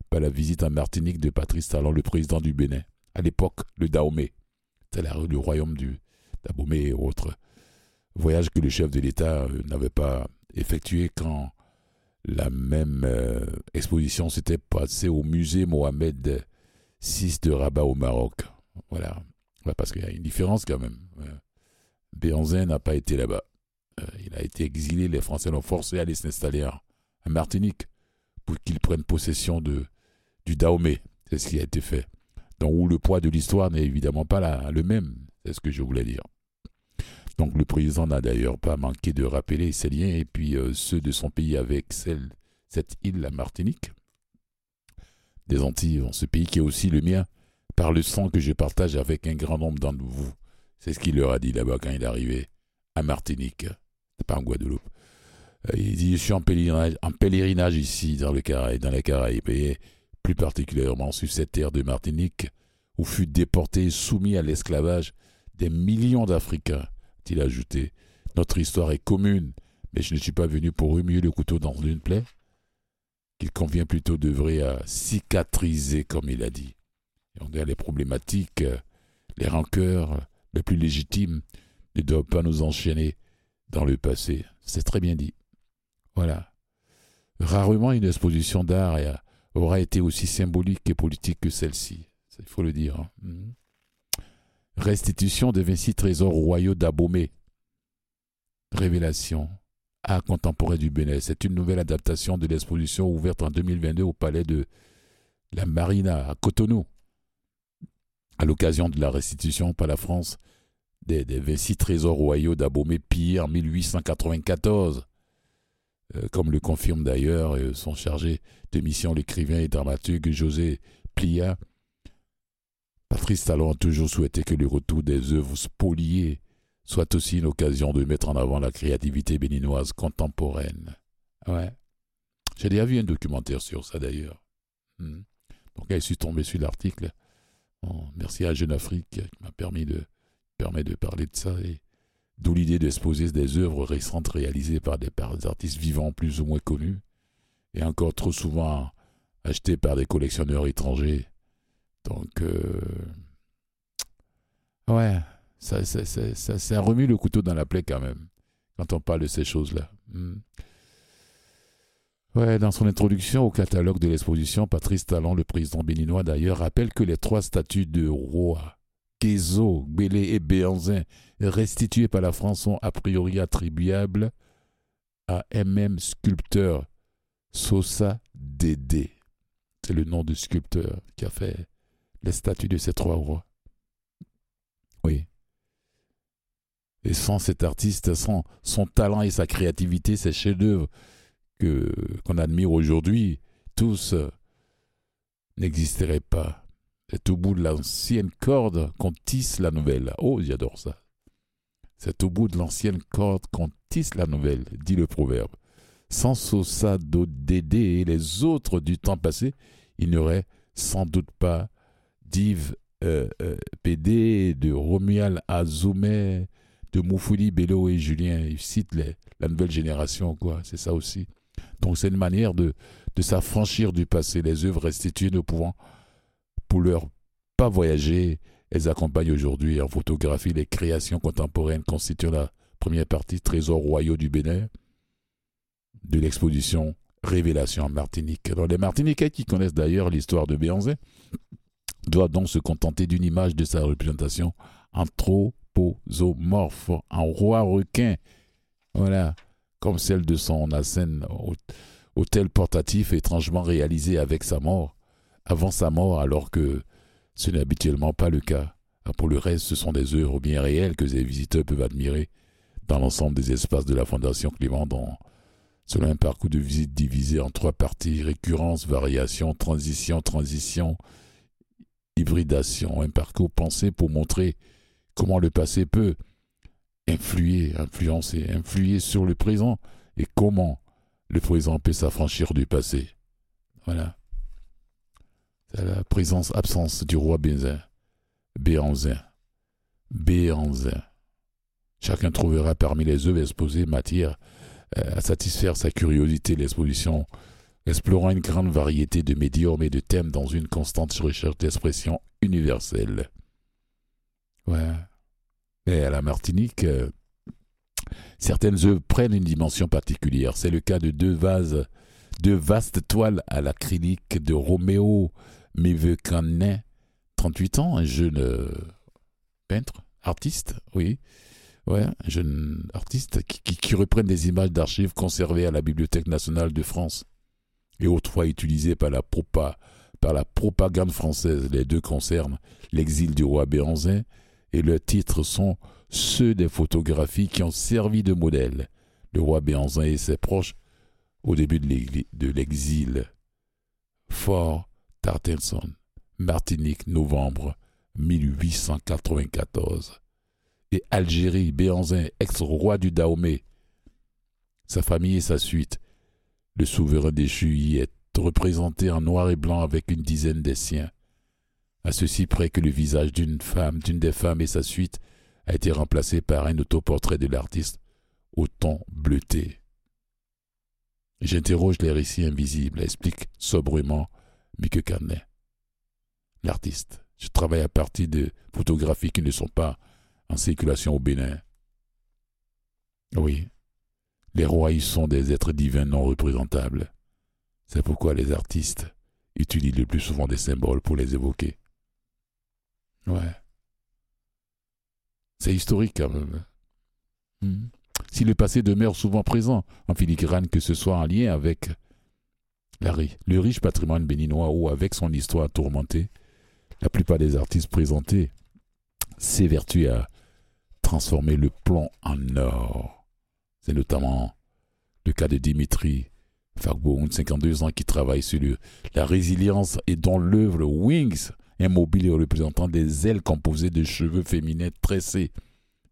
Speaker 1: par la visite en Martinique de Patrice Talon, le président du Bénin. À l'époque, le Dahomey. C'était la- le royaume du Dahomey et autres. Voyage que le chef de l'État euh, n'avait pas effectué quand la même euh, exposition s'était passée au musée Mohamed 6 de Rabat au Maroc. Voilà. Ouais, parce qu'il y a une différence quand même. Euh, Béanzin n'a pas été là-bas. Euh, il a été exilé, les Français l'ont forcé à aller s'installer en, Martinique pour qu'ils prennent possession de, du Dahomey. C'est ce qui a été fait. Donc, où le poids de l'histoire n'est évidemment pas le même. C'est ce que je voulais dire. Donc, le président n'a d'ailleurs pas manqué de rappeler ses liens et puis euh, ceux de son pays avec cette île, la Martinique, des Antilles, bon, ce pays qui est aussi le mien, par le sang que je partage avec un grand nombre d'entre vous. C'est ce qu'il leur a dit là-bas quand il est arrivé à Martinique, pas en Guadeloupe. Euh, Il dit, je suis en pèlerinage, en ici, dans, le Caraïbe, dans les Caraïbes, et plus particulièrement sur cette terre de Martinique, où fut déporté et soumis à l'esclavage des millions d'Africains, a-t-il ajouté. Notre histoire est commune, mais je ne suis pas venu pour remuer le couteau dans une plaie, qu'il convient plutôt d'œuvrer à cicatriser, comme il a dit. Les problématiques, euh, les rancœurs euh, les plus légitimes ne doivent pas nous enchaîner dans le passé. C'est très bien dit. Voilà. Rarement une exposition d'art euh, aura été aussi symbolique et politique que celle-ci. Il faut le dire. hein. Mhm. Restitution des 26 trésors royaux d'Abomey. Révélation. Art contemporain du Bénin. C'est une nouvelle adaptation de l'exposition ouverte en 2022 au palais de la Marina à Cotonou. À l'occasion de la restitution par la France des, des 26 trésors royaux d'Abomey pillés en 1894. Euh, comme le confirme d'ailleurs euh, son chargé de mission, l'écrivain et dramaturge José Plia. Patrice Talon a toujours souhaité que le retour des œuvres spoliées soit aussi une occasion de mettre en avant la créativité béninoise contemporaine. Ouais. J'ai déjà vu un documentaire sur ça d'ailleurs. Hmm. Donc là, je suis tombé sur l'article. Bon, merci à Jeune Afrique qui m'a permis de, permet de parler de ça et d'où l'idée d'exposer des œuvres récentes réalisées par des, par des artistes vivants plus ou moins connus et encore trop souvent achetées par des collectionneurs étrangers. Donc, euh, ouais, ça, ça, ça, ça, remue le couteau dans la plaie quand même, quand on parle de ces choses-là. Hmm. Ouais, dans son introduction au catalogue de l'exposition, Patrice Talon, le président béninois d'ailleurs, rappelle que les trois statues de roi, Kézo, Gbélé et Béanzin, restituées par la France, sont a priori attribuables à un même sculpteur, Sosa Dédé. C'est le nom du sculpteur qui a fait les statues de ces trois rois. Oui. Et sans cet artiste, sans son talent et sa créativité, ses chefs-d'œuvre que qu'on admire aujourd'hui, tous euh, n'existeraient pas. C'est au bout de l'ancienne corde qu'on tisse la nouvelle. Oh, j'adore ça. C'est au bout de l'ancienne corde qu'on tisse la nouvelle, dit le proverbe. Sans Sosa Dédé et les autres du temps passé, il n'y aurait sans doute pas d'Yves euh, euh, PD, de Romuald Azoumé, de Moufouli, Bello et Julien. Ils citent la nouvelle génération, quoi. C'est ça aussi. Donc c'est une manière de, de s'affranchir du passé. Les œuvres restituées ne pouvant pour leur pas voyager, elles accompagnent aujourd'hui en photographie les créations contemporaines constituant la première partie Trésors royaux du Bénin de l'exposition Révélation en Martinique. Alors les Martiniquais qui connaissent d'ailleurs l'histoire de Béanzin doivent donc se contenter d'une image de sa représentation anthropomorphe en roi requin. Voilà, comme celle de son Assen, hôtel portatif étrangement réalisé avec sa mort, avant sa mort, alors que ce n'est habituellement pas le cas. Ah, Pour le reste, ce sont des œuvres bien réelles que les visiteurs peuvent admirer dans l'ensemble des espaces de la Fondation Clément, dans, selon un parcours de visite divisé en trois parties récurrence, variation, transition, transition, hybridation. Un parcours pensé pour montrer comment le passé peut influer, influencer, influer sur le présent et comment le présent peut s'affranchir du passé. Voilà. C'est la présence-absence du roi Bézin. Béanzin. Béanzin. Chacun trouvera parmi les œuvres exposées matière euh, à satisfaire sa curiosité. L'exposition explorant une grande variété de médiums et de thèmes dans une constante recherche d'expression universelle. Ouais. Et à la Martinique, euh, certaines œuvres prennent une dimension particulière. C'est le cas de deux vases, deux vastes toiles à l'acrylique de Roméo Mevekanin, 38 ans, un jeune euh, peintre, artiste, oui. Ouais, un jeune artiste qui, qui, qui reprennent des images d'archives conservées à la Bibliothèque nationale de France. et autrefois utilisés par la, propa- par la propagande française. Les deux concernent l'exil du roi Béanzin et leurs titres sont ceux des photographies qui ont servi de modèle le roi Béanzin et ses proches au début de l'exil. Fort Tartenson, Martinique, novembre 1894. Et Algérie, Béanzin, ex-roi du Dahomey. Sa famille et sa suite. Le souverain déchu y est représenté en noir et blanc avec une dizaine des siens. À ceci près que le visage d'une femme, d'une des femmes et sa suite a été remplacé par un autoportrait de l'artiste au ton bleuté. J'interroge les récits invisibles, explique sobrement Mieke Canet. L'artiste. Je travaille à partir de photographies qui ne sont pas en circulation au Bénin. Oui, les rois y sont des êtres divins non représentables. C'est pourquoi les artistes utilisent le plus souvent des symboles pour les évoquer. Ouais. C'est historique quand même. Hmm. Si le passé demeure souvent présent en filigrane, que ce soit en lien avec la le riche patrimoine béninois ou avec son histoire tourmentée, la plupart des artistes présentés s'évertuent à transformer le plomb en or. C'est notamment le cas de Dimitri Fagboun, 52 ans, qui travaille sur le- la résilience et dont l'œuvre Wings, un mobile représentant des ailes composées de cheveux féminins tressés,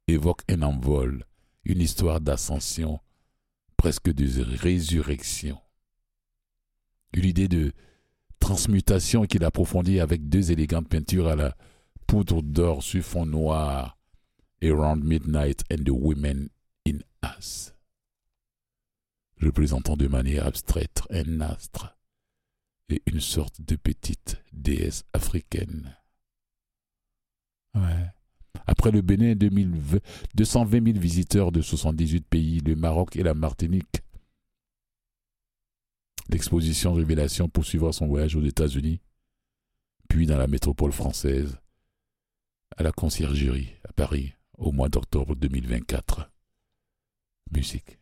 Speaker 1: évoque un envol, une histoire d'ascension, presque de résurrection. Une idée de transmutation qu'il approfondit avec deux élégantes peintures à la poudre d'or sur fond noir, Around Midnight and the Women in Us, représentant de manière abstraite un astre une sorte de petite déesse africaine. Après le Bénin, 2020, 220 000 visiteurs de 78 pays, le Maroc et la Martinique. L'exposition Révélation poursuivra son voyage aux États-Unis, puis dans la métropole française, à la conciergerie à Paris, au mois d'octobre 2024. Musique.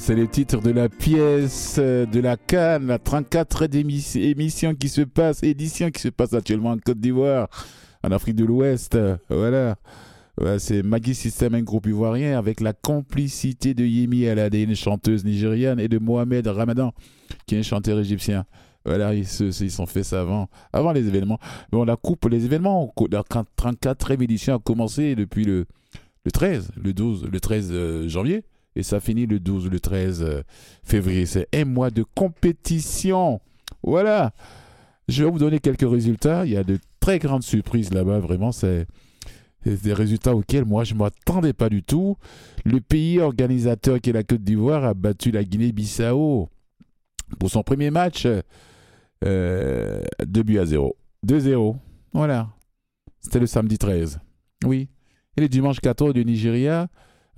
Speaker 8: C'est le
Speaker 1: titre de la pièce euh, de la Cannes, la 34 émission qui se passe, édition qui se passe actuellement en Côte d'Ivoire, en Afrique de l'Ouest. Voilà. Ouais, c'est Maggie System, un groupe ivoirien, avec la complicité de Yemi Alade, une chanteuse nigériane, et de Mohamed Ramadan, qui est un chanteur égyptien. Voilà, ils se fait ça avant, avant les événements. Bon, la coupe, les événements, la 34e édition a commencé depuis le, le 13, le 12, le 13 euh, janvier, et ça finit le 12, le 13 euh, février. C'est un mois de compétition. Voilà. Je vais vous donner quelques résultats. Il y a de très grandes surprises là-bas. Vraiment, c'est des résultats auxquels moi je ne m'attendais pas du tout. Le pays organisateur qui est la Côte d'Ivoire a battu la Guinée-Bissau pour son premier match. Euh, 2 buts à 0. 2-0. Voilà. C'était le samedi 13. Oui. Et le dimanche 14, le Nigeria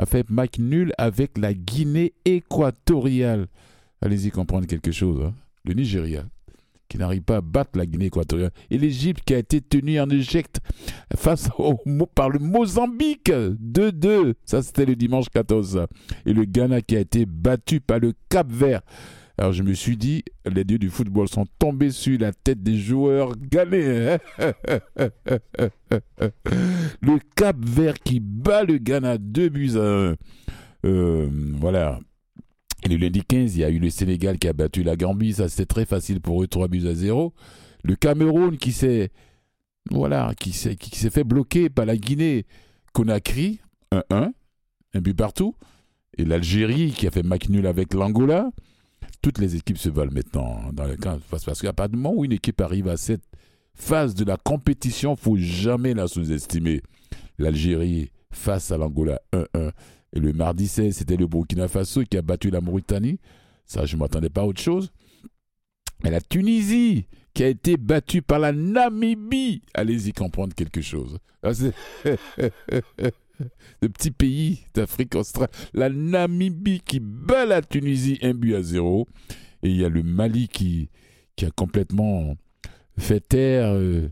Speaker 1: a fait match nul avec la Guinée équatoriale. Allez-y comprendre quelque chose. hein. Le Nigeria qui n'arrive pas à battre la Guinée équatoriale. Et l'Égypte qui a été tenue en éjecte face par le Mozambique. 2-2. Ça, c'était le dimanche 14. ça. Et le Ghana qui a été battu par le Cap Vert. Alors je me suis dit, les dieux du football sont tombés sur la tête des joueurs ghanéens. le Cap Vert qui bat le Ghana 2 buts à 1. Euh, voilà. Et le lundi 15, il y a eu le Sénégal qui a battu la Gambie. Ça, c'était très facile pour eux, 3 buts à 0. Le Cameroun qui s'est voilà, qui s'est qui s'est fait bloquer par la Guinée Conakry 1-1, un but partout. Et l'Algérie qui a fait match nul avec l'Angola. Toutes les équipes se valent maintenant dans le camp. Parce, parce qu'à partir du moment où une équipe arrive à cette phase de la compétition, faut jamais la sous-estimer. L'Algérie face à l'Angola 1-1. Et le mardi 16, c'était le Burkina Faso qui a battu la Mauritanie. Ça, je ne m'attendais pas à autre chose. Mais la Tunisie qui a été battue par la Namibie. Allez-y comprendre quelque chose. Ah, c'est- Le petit pays d'Afrique australe. La Namibie qui bat la Tunisie un but à zéro. Et il y a le Mali qui, qui a complètement fait taire euh,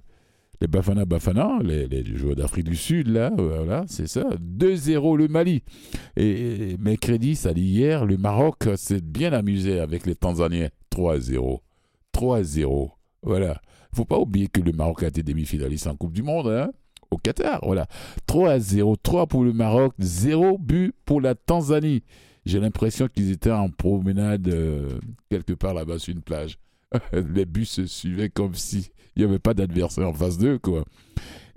Speaker 1: les Bafana Bafana, les, joueurs d'Afrique du Sud, là, voilà, c'est ça. 2-0 le Mali. Et, mercredi, ça dit hier, le Maroc s'est bien amusé avec les Tanzaniens. 3-0. 3-0. Voilà. Faut pas oublier que le Maroc a été demi-finaliste en Coupe du Monde, hein, au Qatar. Voilà. 3-0. 3 pour le Maroc, 0 but pour la Tanzanie. J'ai l'impression qu'ils étaient en promenade euh, quelque part là-bas sur une plage. Les buts se suivaient comme si il n'y avait pas d'adversaire en face d'eux, quoi.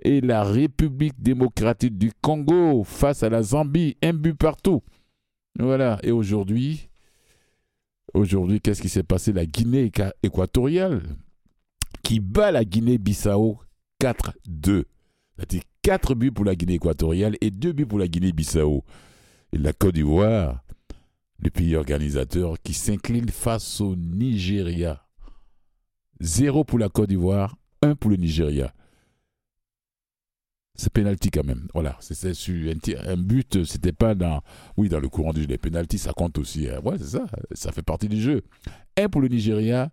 Speaker 1: Et la République démocratique du Congo face à la Zambie, un but partout. Voilà. Et aujourd'hui, aujourd'hui, qu'est-ce qui s'est passé? La Guinée équatoriale qui bat la Guinée-Bissau 4-2. C'est-à-dire 4 buts pour la Guinée équatoriale et 2 buts pour la Guinée-Bissau. Et la Côte d'Ivoire, le pays organisateur, qui s'incline face au Nigeria. 0 pour la Côte d'Ivoire, 1 pour le Nigeria. C'est penalty quand même. Voilà, c'est sur un, but, c'était pas dans oui dans le courant du jeu. Les penalty, ça compte aussi. hein. Ouais, c'est ça, ça fait partie du jeu. 1 pour le Nigeria,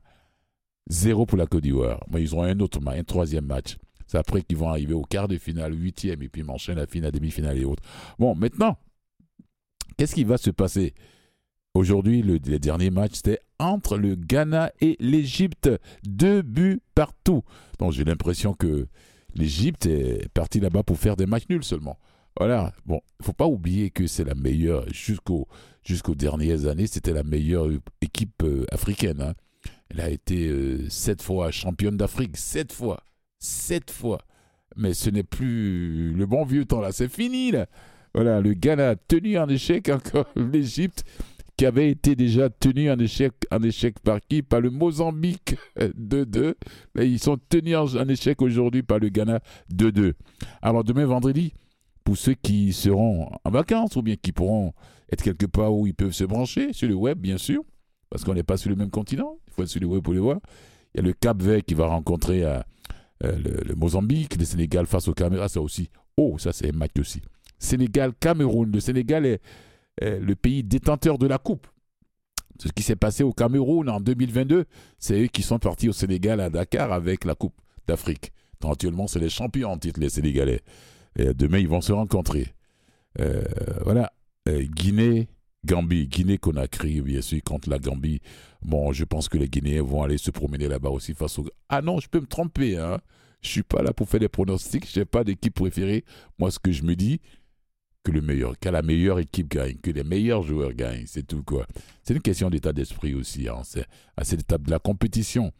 Speaker 1: 0 pour la Côte d'Ivoire. Mais ils ont un autre match, un troisième match. C'est après qu'ils vont arriver au quart de finale, huitième, et puis ils enchaînent la finale, demi-finale et autres. Bon, maintenant, qu'est-ce qui va se passer? Aujourd'hui, le, dernier match, c'était entre le Ghana et l'Égypte. Deux buts partout. Donc j'ai l'impression que l'Égypte est partie là-bas pour faire des matchs nuls seulement. Voilà. Bon, il faut pas oublier que c'est la meilleure, jusqu'au, jusqu'aux dernières années, c'était la meilleure équipe euh, africaine. hein. Elle a été euh, sept fois championne d'Afrique, sept fois, sept fois. Mais ce n'est plus le bon vieux temps là, c'est fini là. Voilà, le Ghana a tenu en échec encore l'Égypte, qui avait été déjà tenu en échec, en échec par qui? Par le Mozambique 2-2. Là, ils sont tenus en, échec aujourd'hui par le Ghana 2-2. Alors demain vendredi, pour ceux qui seront en vacances ou bien qui pourront être quelque part où ils peuvent se brancher, sur le web bien sûr, parce qu'on n'est pas sur le même continent, il faut être sur le web pour les voir. Il y a le Cap Vert qui va rencontrer euh, euh, le, Mozambique, le Sénégal face au Cameroun. Ça aussi. Oh, ça c'est match aussi. Sénégal-Cameroun. Le Sénégal est, le pays détenteur de la coupe. Ce qui s'est passé au Cameroun en 2022, c'est eux qui sont partis au Sénégal à Dakar avec la Coupe d'Afrique. Actuellement, c'est les champions en titre, les Sénégalais. Et demain, ils vont se rencontrer. Euh, voilà. Euh, Guinée, Gambie. Guinée-Conakry, bien sûr, contre la Gambie. Bon, je pense que les Guinéens vont aller se promener là-bas aussi face au... Ah non, je peux me tromper. Hein. Je suis pas là pour faire des pronostics. Je n'ai pas d'équipe préférée. Moi, ce que je me dis, que le meilleur, que la meilleure équipe gagne, que les meilleurs joueurs gagnent, c'est tout quoi. C'est une question d'état d'esprit aussi, hein. c'est à cette étape de la compétition.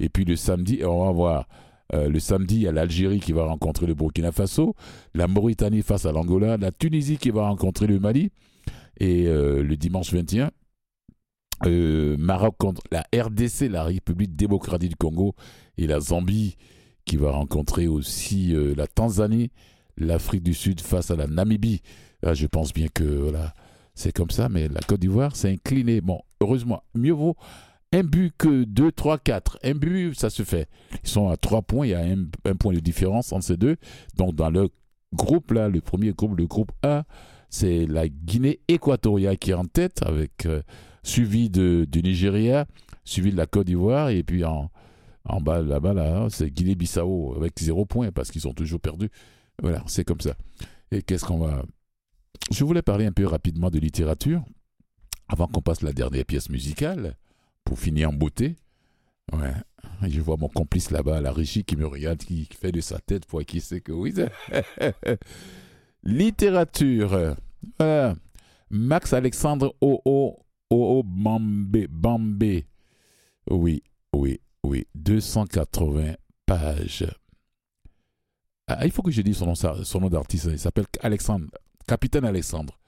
Speaker 1: Et puis le samedi, on va voir, euh, le samedi, il y a l'Algérie qui va rencontrer le Burkina Faso, la Mauritanie face à l'Angola, la Tunisie qui va rencontrer le Mali, et euh, le dimanche 21, euh, Maroc contre la RDC, la République démocratique du Congo, et la Zambie qui va rencontrer aussi euh, la Tanzanie, l'Afrique du Sud face à la Namibie. Ah, je pense bien que c'est comme ça, mais la Côte d'Ivoire s'est inclinée. Bon, heureusement, mieux vaut un but que 2, 3, 4. Un but, ça se fait. Ils sont à 3 points, il y a un, un point de différence entre ces deux. Donc, dans le groupe, là, le premier groupe, le groupe A, c'est la Guinée équatoriale qui est en tête, avec euh, suivi de, du Nigeria, suivi de la Côte d'Ivoire, et puis en, en bas, là-bas, là, c'est Guinée-Bissau avec 0 points parce qu'ils ont toujours perdu. Voilà, c'est comme ça. Et qu'est-ce qu'on va. Je voulais parler un peu rapidement de littérature avant qu'on passe la dernière pièce musicale pour finir en beauté. Ouais. Je vois mon complice là-bas la régie qui me regarde, qui, fait de sa tête pour qui sait que oui. littérature. Max Alexandre O.O. O.O. Bambé. Bambé. Oui, oui, oui. 280 pages. Ah, il faut que je dise son nom, son nom d'artiste. Il s'appelle Alexandre, Capitaine Alexandre.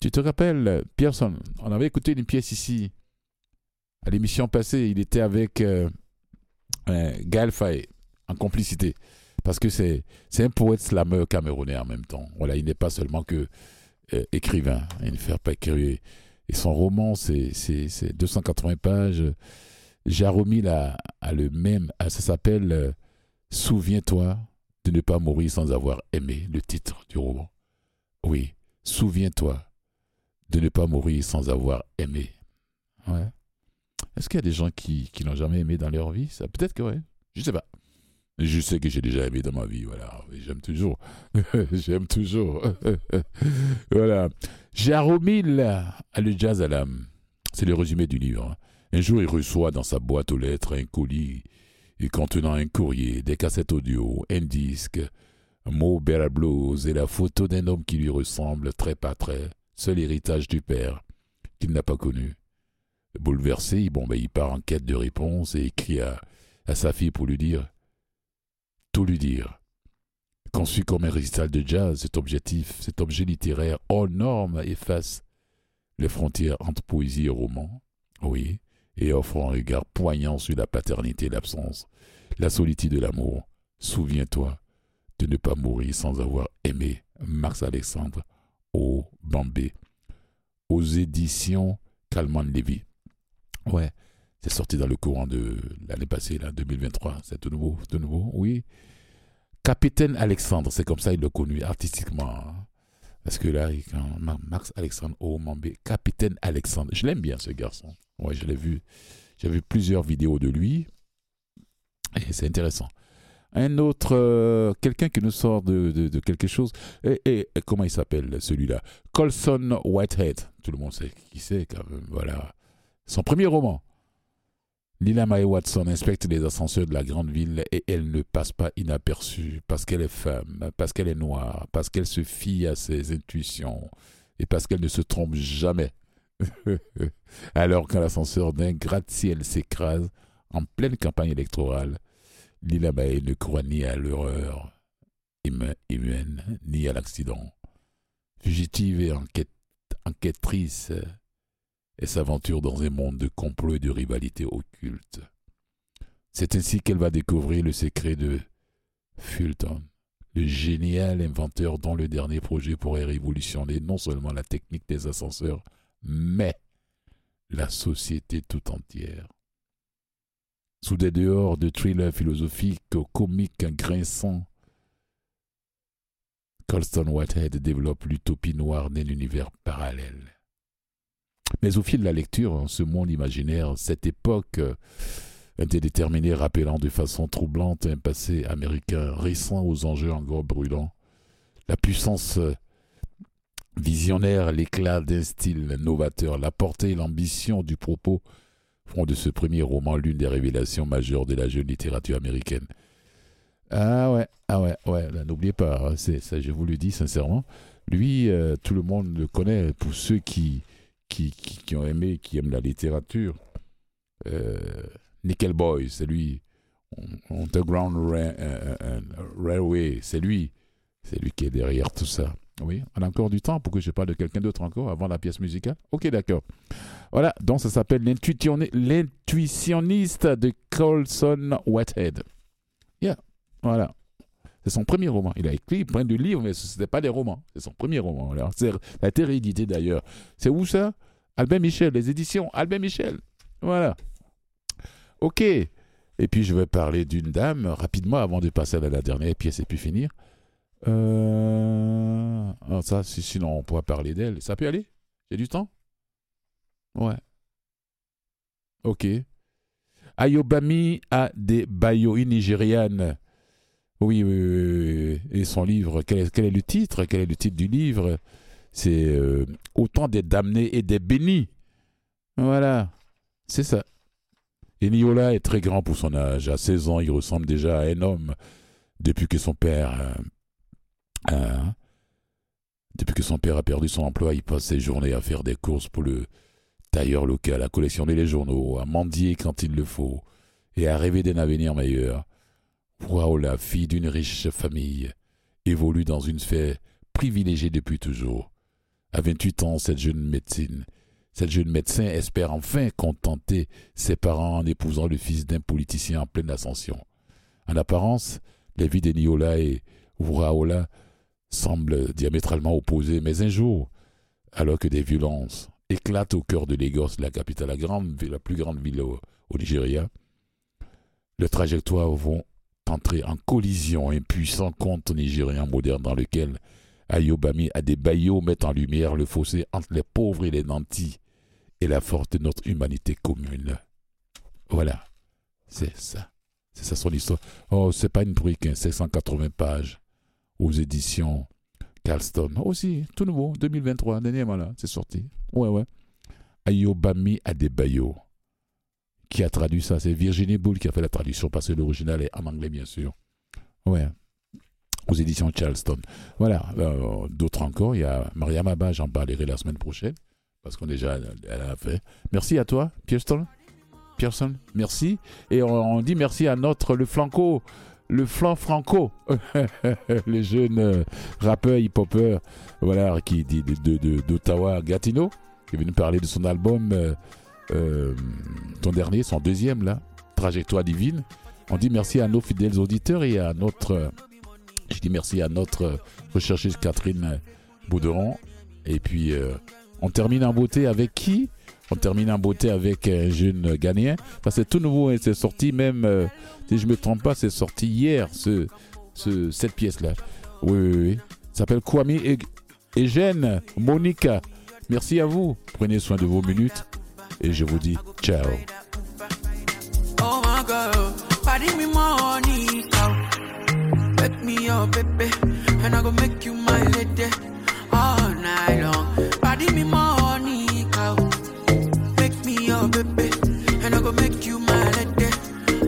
Speaker 1: Tu te rappelles, Pierson, on avait écouté une pièce ici, à l'émission passée. Il était avec euh, euh, en complicité. Parce que c'est c'est un poète slameur camerounais en même temps. Voilà, il n'est pas seulement que euh, écrivain. Il ne fait pas écrire. Et son roman, c'est c'est- c'est 280 pages. Jaromil a, a le même. Ça s'appelle euh, Souviens-toi de ne pas mourir sans avoir aimé, le titre du roman. Oui, souviens-toi de ne pas mourir sans avoir aimé. Ouais. Est-ce qu'il y a des gens qui, qui n'ont jamais aimé dans leur vie? Peut-être que ouais. Je sais pas. Je sais que j'ai déjà aimé dans ma vie, voilà. J'aime toujours. J'aime toujours. voilà. Jaromil a le jazz à l'âme. C'est le résumé du livre. Un jour, il reçoit dans sa boîte aux lettres un colis et contenant un courrier, des cassettes audio, un disque, un mot Bella Blues et la photo d'un homme qui lui ressemble trait par trait, seul héritage du père, qu'il n'a pas connu. Bouleversé, il part en quête de réponse et écrit à sa fille pour lui dire tout lui dire. Conçu comme un récital de jazz, cet objectif, cet objet littéraire hors norme efface les frontières entre poésie et roman, oui, et offre un regard poignant sur la paternité et l'absence, la solitude de l'amour. Souviens-toi de ne pas mourir sans avoir aimé Max Alexandre au Bambé, aux éditions Calman Lévy. Ouais, c'est sorti dans le courant de l'année passée, là, 2023. C'est tout nouveau, tout nouveau, oui. Capitaine Alexandre, c'est comme ça il l'a connu artistiquement. hein. Parce que là, quand Ma- Max Alexandre Omambé, Capitaine Alexandre, je l'aime bien ce garçon. Ouais, je l'ai vu. J'ai vu plusieurs vidéos de lui. Et c'est intéressant. Un autre, euh, quelqu'un qui nous sort de, de- quelque chose. Et- et comment il s'appelle celui-là? Colson Whitehead. Tout le monde sait qui c'est quand même. Voilà. Son premier roman. Lila Mae Watson inspecte les ascenseurs de la grande ville et elle ne passe pas inaperçue parce qu'elle est femme, parce qu'elle est noire, parce qu'elle se fie à ses intuitions et parce qu'elle ne se trompe jamais. Alors qu'un ascenseur d'un gratte-ciel s'écrase en pleine campagne électorale, Lila Bae ne croit ni à l'horreur humain- humaine, ni à l'accident. Fugitive et enquêtrice, elle s'aventure dans un monde de complots et de rivalités occultes. C'est ainsi qu'elle va découvrir le secret de Fulton, le génial inventeur dont le dernier projet pourrait révolutionner non seulement la technique des ascenseurs, mais la société tout entière. Sous des dehors de thrillers philosophiques comiques grinçants, Colston Whitehead développe l'utopie noire d'un univers parallèle. Mais au fil de la lecture, ce monde imaginaire, cette époque euh, indéterminée rappelant de façon troublante un passé américain récent aux enjeux encore brûlants, la puissance euh, visionnaire, l'éclat d'un style novateur, la portée et l'ambition du propos font de ce premier roman l'une des révélations majeures de la jeune littérature américaine. Ah ouais, ah ouais, ouais, n'oubliez pas, hein, ça, je vous le dis sincèrement. Lui, euh, tout le monde le connaît. Pour ceux qui, qui, ont aimé, qui aiment la littérature, euh, Nickel Boy, c'est lui. Underground Ra- euh, euh, Railway, c'est lui. C'est lui qui est derrière tout ça. Oui, on a encore du temps pour que je parle de quelqu'un d'autre encore avant la pièce musicale? Ok, d'accord. Voilà, donc ça s'appelle L'intuitionni- L'intuitionniste de Colson Whitehead. Yeah, voilà. C'est son premier roman. Il a écrit plein de livres, mais ce n'était pas des romans. C'est son premier roman. Alors, c'est- ça a été d'ailleurs. C'est où ça? Albin Michel, les éditions Albin Michel. Voilà. Ok. Et puis je vais parler d'une dame rapidement avant de passer à la dernière pièce et puis finir. Euh... ah, ça, si- sinon on pourra parler d'elle. Ça peut aller? J'ai du temps? Ouais. Ok. Ayobami Adebayo, une Nigériane. Oui, oui, oui. Et son livre, quel est, le titre? Quel est le titre du livre? C'est euh, Autant des damnés et des bénis. Voilà, c'est ça. Et Niola est très grand pour son âge. À 16 ans, il ressemble déjà à un homme depuis que son père... depuis que son père a perdu son emploi, il passe ses journées à faire des courses pour le tailleur local, à collectionner les journaux, à mendier quand il le faut, et à rêver d'un avenir meilleur. Waola, fille d'une riche famille, évolue dans une sphère privilégiée depuis toujours. À 28 ans, cette jeune médecine, cette jeune médecin espère enfin contenter ses parents en épousant le fils d'un politicien en pleine ascension. En apparence, les vies de Niola et Uraola semblent diamétralement opposées, mais un jour, alors que des violences éclatent au cœur de Lagos, la capitale, la, grande, la plus grande ville au, Nigeria, leurs trajectoires vont entrer en collision un puissant conte nigérien moderne dans lequel Ayobami Adebayo met en lumière le fossé entre les pauvres et les nantis et la force de notre humanité commune. Voilà, c'est ça. C'est ça son histoire. Oh, c'est pas une brique, hein, 680 pages aux éditions Carlston. Aussi, tout nouveau, 2023, dernièrement là, c'est sorti. Ouais, ouais. Ayobami Adebayo. Qui a traduit ça C'est Virginie Boule qui a fait la traduction parce que l'original est en anglais, bien sûr. Ouais. Aux éditions Charleston. Voilà. euh, D'autres encore. Il y a Mariam Abba, j'en parlerai la semaine prochaine. Parce qu'on déjà, elle a fait. Merci à toi, Pierston. Pearson, merci. Et on, on dit merci à notre, le flanco, le flanc franco, le jeune euh, rappeur hip-hopper, voilà, qui dit de- de- de- d'Ottawa, Gatineau, qui est venu parler de son album, euh, euh, ton dernier, son deuxième, là, Trajectoire divine. On dit merci à nos fidèles auditeurs et à notre, je dis merci à notre recherchiste Catherine Bouderon. Et puis, euh, on termine en beauté avec qui? On termine en beauté avec un jeune Ghanéen. Ça, c'est tout nouveau, hein, c'est sorti même, euh, si je ne me trompe pas, c'est sorti hier, ce, ce- cette pièce-là. Oui, oui, oui. Ça s'appelle Kwame et, et Jeanne, Monica. Merci à vous. Prenez soin de vos minutes. Et je vous dis ciao.
Speaker 9: Oh me money, baby, and I go make you my lady all night long. Me. Wake me up, baby, and I go make you my lady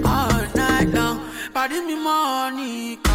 Speaker 9: all night long. Me.